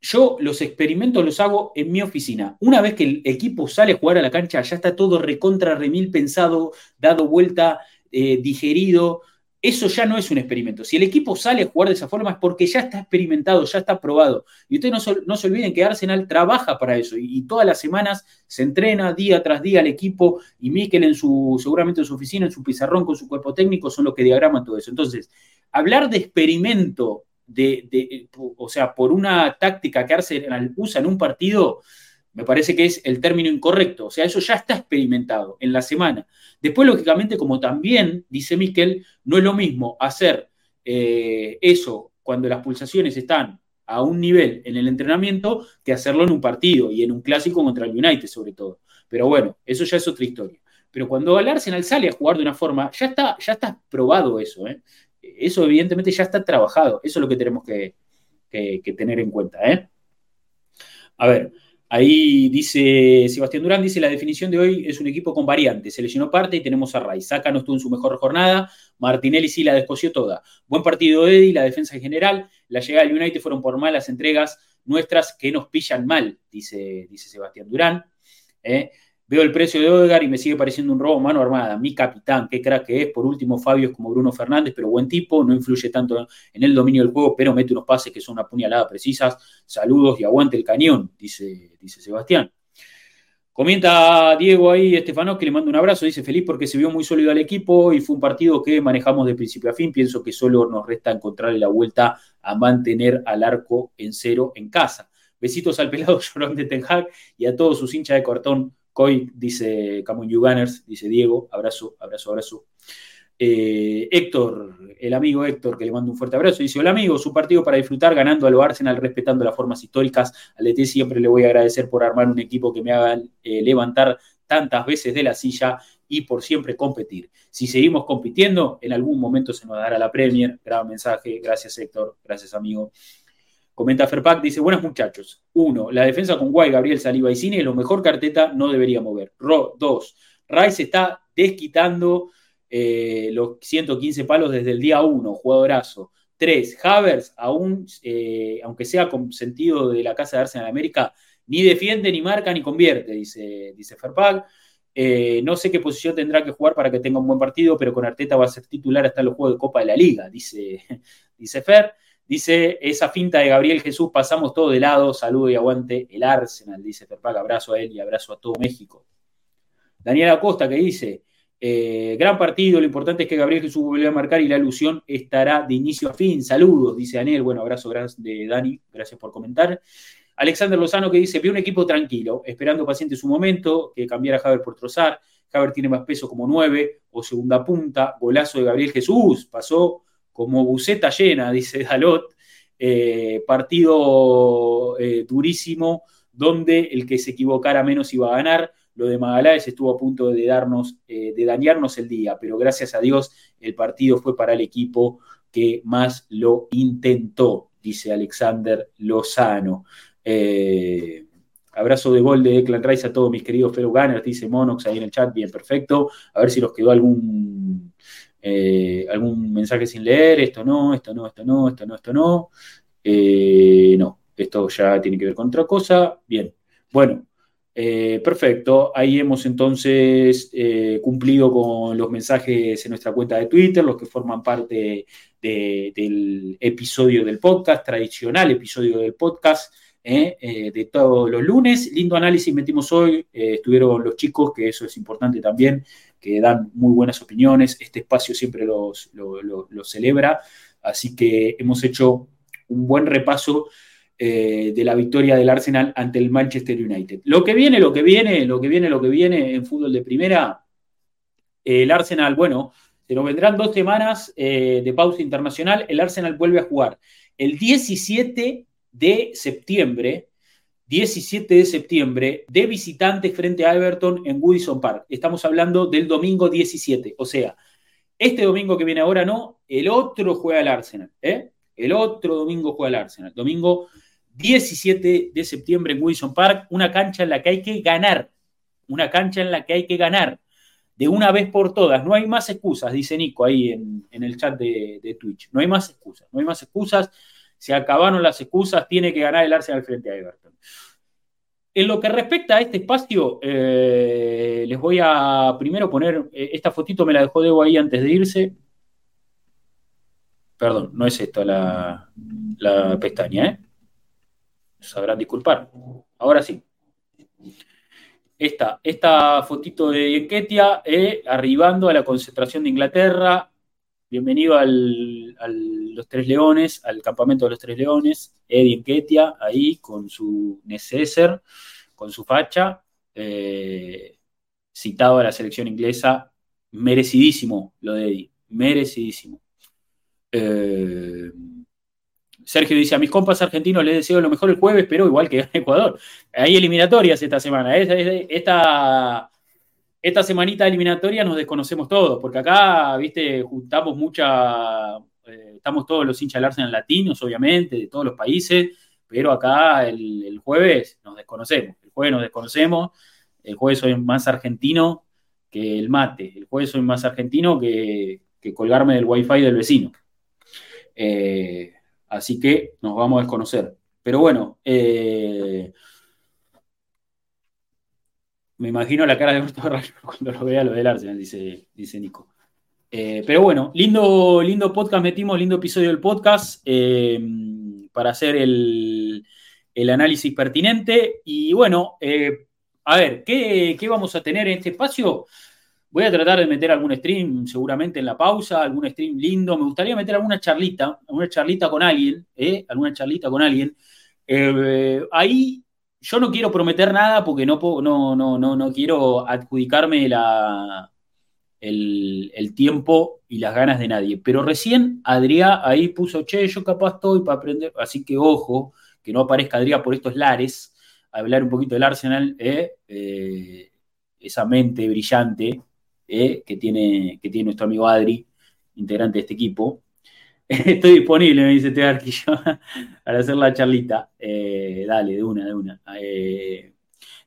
Speaker 1: yo los experimentos los hago en mi oficina. Una vez que el equipo sale a jugar a la cancha, ya está todo recontra remil pensado, dado vuelta, eh, digerido. Eso ya no es un experimento. Si el equipo sale a jugar de esa forma es porque ya está experimentado, ya está probado. Y ustedes no, se olviden que Arsenal trabaja para eso y, todas las semanas se entrena día tras día el equipo y Mikel en su, seguramente en su oficina, en su pizarrón con su cuerpo técnico son los que diagraman todo eso. Entonces, hablar de experimento de, o sea, por una táctica que Arsenal usa en un partido, me parece que es el término incorrecto. O sea, eso ya está experimentado en la semana. Después, lógicamente, como también dice Miquel, no es lo mismo hacer eh, eso cuando las pulsaciones están a un nivel en el entrenamiento que hacerlo en un partido y en un clásico contra el United, sobre todo. Pero bueno, eso ya es otra historia. Pero cuando el Arsenal sale a jugar de una forma, ya está, ya está probado eso. ¿eh? Eso evidentemente ya está trabajado. Eso es lo que tenemos que, tener en cuenta. ¿eh? A ver, ahí dice Sebastián Durán, dice la definición de hoy es un equipo con variantes. Se lesionó parte y tenemos a Ray. Saca no estuvo en su mejor jornada. Martinelli sí la descosió toda. Buen partido Eddie, la defensa en general. La llegada del United fueron por malas entregas nuestras que nos pillan mal, dice, dice Sebastián Durán. ¿eh? Veo el precio de Odegar y me sigue pareciendo un robo mano armada. Mi capitán, qué crack que es. Por último, Fabio es como Bruno Fernández, pero buen tipo, no influye tanto en el dominio del juego, pero mete unos pases que son una puñalada precisas. Saludos y aguante el cañón, dice, dice Sebastián. Comenta Diego ahí, Estefano, que le manda un abrazo. Dice feliz porque se vio muy sólido al equipo y fue un partido que manejamos de principio a fin. Pienso que solo nos resta encontrarle la vuelta a mantener al arco en cero en casa. Besitos al pelado llorón de Ten y a todos sus hinchas de cortón Coy, dice Camon Gunners, dice Diego, abrazo, abrazo, abrazo. Eh, Héctor, el amigo Héctor, que le mando un fuerte abrazo, dice: Hola amigo, su partido para disfrutar, ganando a lo Arsenal, respetando las formas históricas. Al DT siempre le voy a agradecer por armar un equipo que me haga eh, levantar tantas veces de la silla y por siempre competir. Si seguimos compitiendo, en algún momento se nos dará la Premier. Gran mensaje, gracias Héctor, gracias amigo. Comenta Ferpac, dice, buenos muchachos. Uno, la defensa con Guay, Gabriel Saliba y Cine, lo mejor carteta no debería mover. dos, Rice está desquitando eh, los 115 palos desde el día uno, jugadorazo. Tres, Havers, aún, eh, aunque sea con sentido de la Casa de Arsenal América, ni defiende, ni marca, ni convierte, dice, dice eh, no sé qué posición tendrá que jugar para que tenga un buen partido, pero con Arteta va a ser titular hasta los juegos de Copa de la Liga, dice, dice Fer. Dice, esa finta de Gabriel Jesús, pasamos todo de lado, saludo y aguante el Arsenal, dice Perpac, abrazo a él y abrazo a todo México. Daniel Acosta que dice, eh, gran partido, lo importante es que Gabriel Jesús vuelva a marcar y la alusión estará de inicio a fin. Saludos, dice Daniel, bueno, abrazo de Dani, gracias por comentar. Alexander Lozano que dice, vi un equipo tranquilo, esperando paciente su momento, que cambiara Javier por Trozar. Javier tiene más peso como nueve o segunda punta, golazo de Gabriel Jesús, pasó como buceta llena, dice Dalot, eh, partido eh, durísimo, donde el que se equivocara menos iba a ganar. Lo de Magaláes estuvo a punto de darnos, eh, de dañarnos el día, pero gracias a Dios el partido fue para el equipo que más lo intentó, dice Alexander Lozano. abrazo de gol de Clan Rice a todos mis queridos Fellow Gunners, dice Monox ahí en el chat, bien, perfecto. A ver si nos quedó algún eh, algún mensaje sin leer, esto no, esto no, esto no, esto no, esto no. Eh, no, esto ya tiene que ver con otra cosa. Bien, bueno, eh, perfecto. Ahí hemos entonces cumplido con los mensajes en nuestra cuenta de Twitter, los que forman parte del episodio del podcast, tradicional episodio del podcast. de todos los lunes. Lindo análisis metimos hoy. estuvieron los chicos, que eso es importante también, que dan muy buenas opiniones. Este espacio siempre los, lo, celebra. Así que hemos hecho un buen repaso eh, de la victoria del Arsenal ante el Manchester United. Lo que viene, lo que viene, lo que viene, lo que viene en fútbol de primera el Arsenal, bueno, se nos vendrán dos semanas eh, de pausa internacional. El Arsenal vuelve a jugar el 17 de septiembre, 17 de septiembre, de visitante frente a Everton en Woodison Park. Estamos hablando del domingo 17, o sea, este domingo que viene ahora no, el otro juega el Arsenal, ¿eh? El otro domingo juega el Arsenal. Domingo 17 de septiembre en Wilson Park, una cancha en la que hay que ganar, una cancha en la que hay que ganar de una vez por todas. No hay más excusas, dice Nico ahí en, el chat de, Twitch. No hay más excusas, no hay más excusas. Se acabaron las excusas, tiene que ganar el Arsenal frente a Everton. En lo que respecta a este espacio, eh, les voy a primero poner, eh, esta fotito me la dejó Debo ahí antes de irse. Perdón, no es esta la, pestaña, ¿eh? sabrán disculpar. Ahora sí. Esta, esta fotito de Enquetia, eh, arribando a la concentración de Inglaterra. Bienvenido al, Los Tres Leones, al campamento de los Tres Leones. Eddie Enquetia, ahí con su neceser, con su facha, eh, citado a la selección inglesa. Merecidísimo lo de Eddie, merecidísimo. Eh, Sergio dice, a mis compas argentinos les deseo lo mejor el jueves, pero igual que Ecuador. Hay eliminatorias esta semana. Esta semanita eliminatoria nos desconocemos todos, porque acá, viste, juntamos mucha, eh, estamos todos los hinchas del latinos, obviamente, de todos los países, pero acá el, jueves nos desconocemos. El jueves nos desconocemos. El jueves soy más argentino que el mate. El jueves soy más argentino que, que colgarme del wifi del vecino. Eh, Así que nos vamos a desconocer. Pero bueno, eh, me imagino la cara de Berto cuando lo vea lo del Arsenal, dice, dice Nico. Eh, pero bueno, lindo, lindo podcast metimos, lindo episodio del podcast eh, para hacer el, análisis pertinente. Y bueno, a ver, ¿qué, ¿qué, vamos a tener en este espacio? Voy a tratar de meter algún stream seguramente en la pausa, algún stream lindo. Me gustaría meter alguna charlita, alguna charlita con alguien, ¿eh? alguna charlita con alguien. Eh, ahí yo no quiero prometer nada porque no, no, no, no, no quiero adjudicarme la, el, el, tiempo y las ganas de nadie. Pero recién Adrián ahí puso, che, yo capaz estoy para aprender, así que ojo, que no aparezca Adrián por estos lares, a hablar un poquito del Arsenal, ¿eh? eh esa mente brillante eh, que, tiene, que tiene nuestro amigo Adri, integrante de este equipo. Estoy disponible, me dice Tearquillo, para hacer la charlita. Eh, dale, de una, de una. Eh,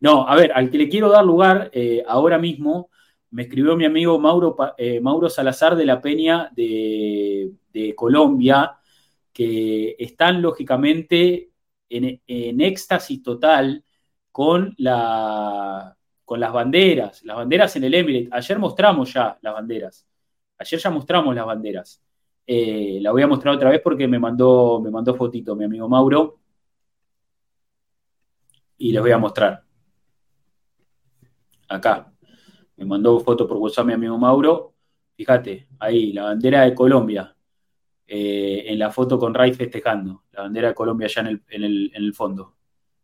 Speaker 1: no, a ver, al que le quiero dar lugar ahora mismo, me escribió mi amigo Mauro, Mauro Salazar de la Peña de, Colombia, que están lógicamente en, en éxtasis total con la, con las banderas, las banderas en el Emirate. Ayer mostramos ya las banderas. Ayer ya mostramos las banderas. Eh, la voy a mostrar otra vez porque me mandó, me mandó fotito mi amigo Mauro. Y les voy a mostrar. Acá. Me mandó foto por WhatsApp mi amigo Mauro. Fíjate, ahí, la bandera de Colombia. Eh, en la foto con Ray festejando. La bandera de Colombia allá en el, en el fondo.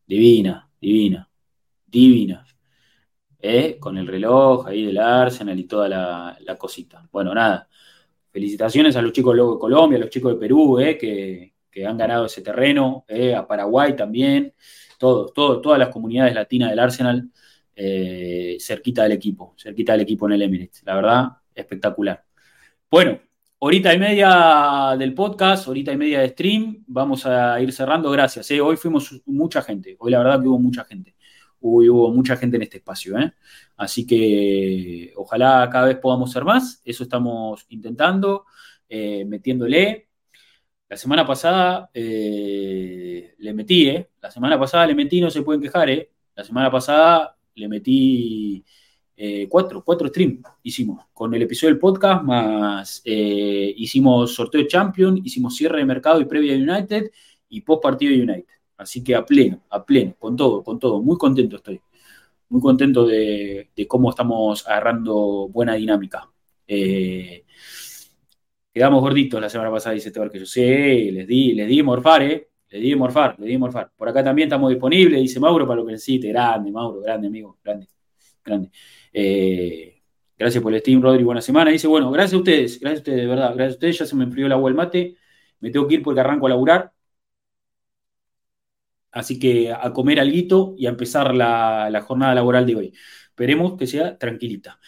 Speaker 1: Divina, divina, divina. ¿eh? con el reloj ahí del Arsenal y toda la, cosita. Bueno, nada, felicitaciones a los chicos de Colombia, a los chicos de Perú, ¿eh? que, han ganado ese terreno, ¿eh? a Paraguay también, todos, todas las comunidades latinas del Arsenal cerquita del equipo, cerquita del equipo en el Emirates. La verdad, espectacular. Bueno, horita y media del podcast, horita y media de stream, vamos a ir cerrando, gracias. Hoy fuimos mucha gente, hoy la verdad que hubo mucha gente hubo, mucha gente en este espacio. ¿eh? Así que ojalá cada vez podamos ser más, eso estamos intentando, eh, metiéndole. La semana pasada eh, le metí, ¿eh? La semana pasada le metí, no se pueden quejar, ¿eh? La semana pasada le metí cuatro, cuatro streams hicimos con el episodio del podcast, más hicimos sorteo de Champion, hicimos cierre de mercado y previa de United y post partido de United. Así que a pleno, a pleno, con todo, con todo. Muy contento estoy. Muy contento de, cómo estamos agarrando buena dinámica. Eh, quedamos gorditos la semana pasada, dice Tebar que yo sé, les di, les di morfar, ¿eh? Les di morfar, les di morfar. Por acá también estamos disponibles, dice Mauro, para lo que necesite. Grande, Mauro, grande, amigo, grande, grande. Eh, Gracias por el Steam, Rodri. Buena semana. Dice, bueno, gracias a ustedes, gracias a ustedes, de verdad. Gracias a ustedes, ya se me enfrió el agua el mate. Me tengo que ir porque arranco a laburar. Así que a comer algo y a empezar la, la jornada laboral de hoy. Esperemos que sea tranquilita.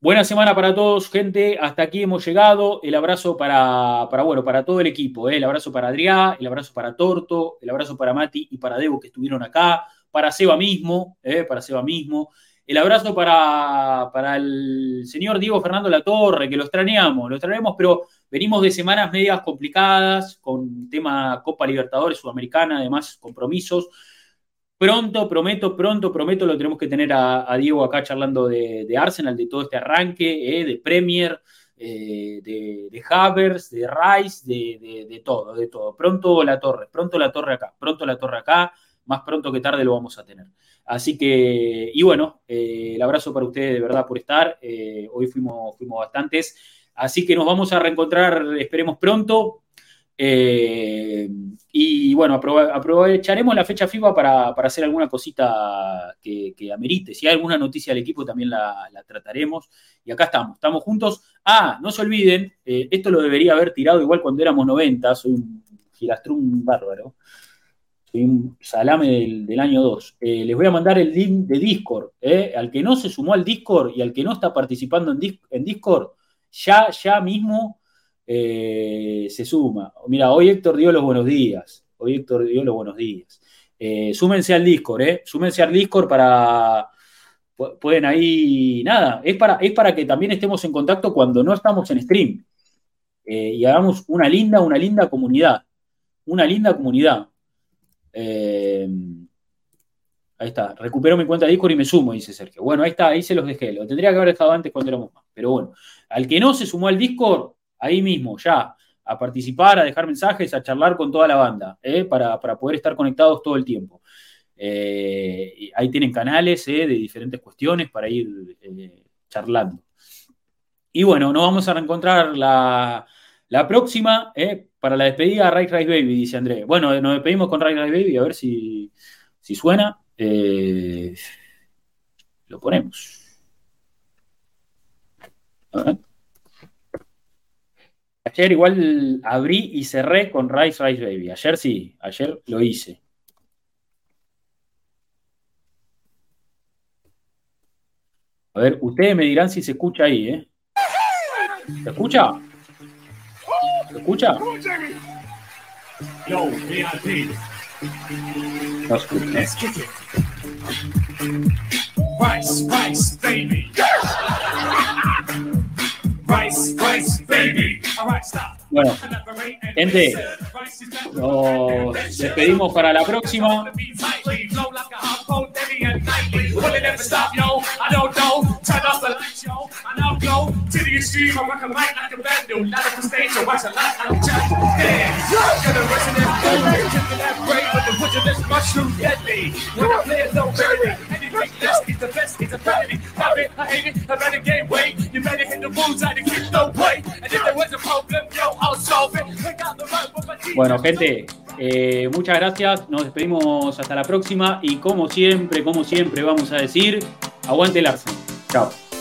Speaker 1: Buena semana para todos, gente. Hasta aquí hemos llegado. El abrazo para, para bueno, para todo el equipo. ¿eh? El abrazo para Adrián, el abrazo para Torto, el abrazo para Mati y para Debo que estuvieron acá. Para Seba mismo, ¿eh? para Seba mismo. El abrazo para, para el señor Diego Fernando Latorre, que lo extrañamos, lo extrañamos, pero venimos de semanas medias complicadas, con tema Copa Libertadores Sudamericana, además compromisos. Pronto, prometo, pronto, prometo, lo tenemos que tener a, Diego acá charlando de, Arsenal, de todo este arranque, eh, de Premier, eh, de, de Havers, de Rice, de, todo, de todo. Pronto la torre, pronto la torre acá, pronto la torre acá, más pronto que tarde lo vamos a tener. Así que, y bueno, eh, el abrazo para ustedes de verdad por estar. Hoy fuimos, fuimos bastantes. Así que nos vamos a reencontrar, esperemos pronto. Eh, y bueno, aprovecharemos la fecha FIFA para, hacer alguna cosita que, amerite. Si hay alguna noticia del equipo, también la, la, trataremos. Y acá estamos, estamos juntos. Ah, no se olviden, esto lo debería haber tirado igual cuando éramos 90, soy un gilastrún bárbaro soy un salame del, año 2. Eh, les voy a mandar el link de Discord. Eh. Al que no se sumó al Discord y al que no está participando en, Discord, ya, ya mismo eh, se suma. Mira, hoy Héctor dio los buenos días. Hoy Héctor dio los buenos días. súmense al Discord, ¿eh? Súmense al Discord para. Pueden ahí. Nada, es para, es para que también estemos en contacto cuando no estamos en stream. y hagamos una linda, una linda comunidad. Una linda comunidad. Eh, ahí está, recupero mi cuenta de Discord y me sumo, dice Sergio. Bueno, ahí está, ahí se los dejé. Lo tendría que haber dejado antes cuando éramos más. Pero bueno, al que no se sumó al Discord, ahí mismo, ya, a participar, a dejar mensajes, a charlar con toda la banda, eh, para, poder estar conectados todo el tiempo. Eh, ahí tienen canales de diferentes cuestiones para ir charlando. Y bueno, nos vamos a reencontrar la, la próxima, para la despedida, Rice Rice Baby, dice André. Bueno, nos despedimos con Rice Rice Baby, a ver si, si suena. Eh, lo ponemos. Ayer igual abrí y cerré con Rice Rice Baby. Ayer sí, ayer lo hice. A ver, ustedes me dirán si se escucha ahí, ¿eh? ¿Se escucha? ¿Se escucha? Yo, VIP. No escucha. Rice, rice, baby. Rice, rice, baby. All right, stop. Bueno, gente, nos despedimos para la próxima. Bueno, gente, eh, muchas gracias. Nos despedimos hasta la próxima. Y como siempre, como siempre, vamos a decir: aguante el Arsenal. Chao.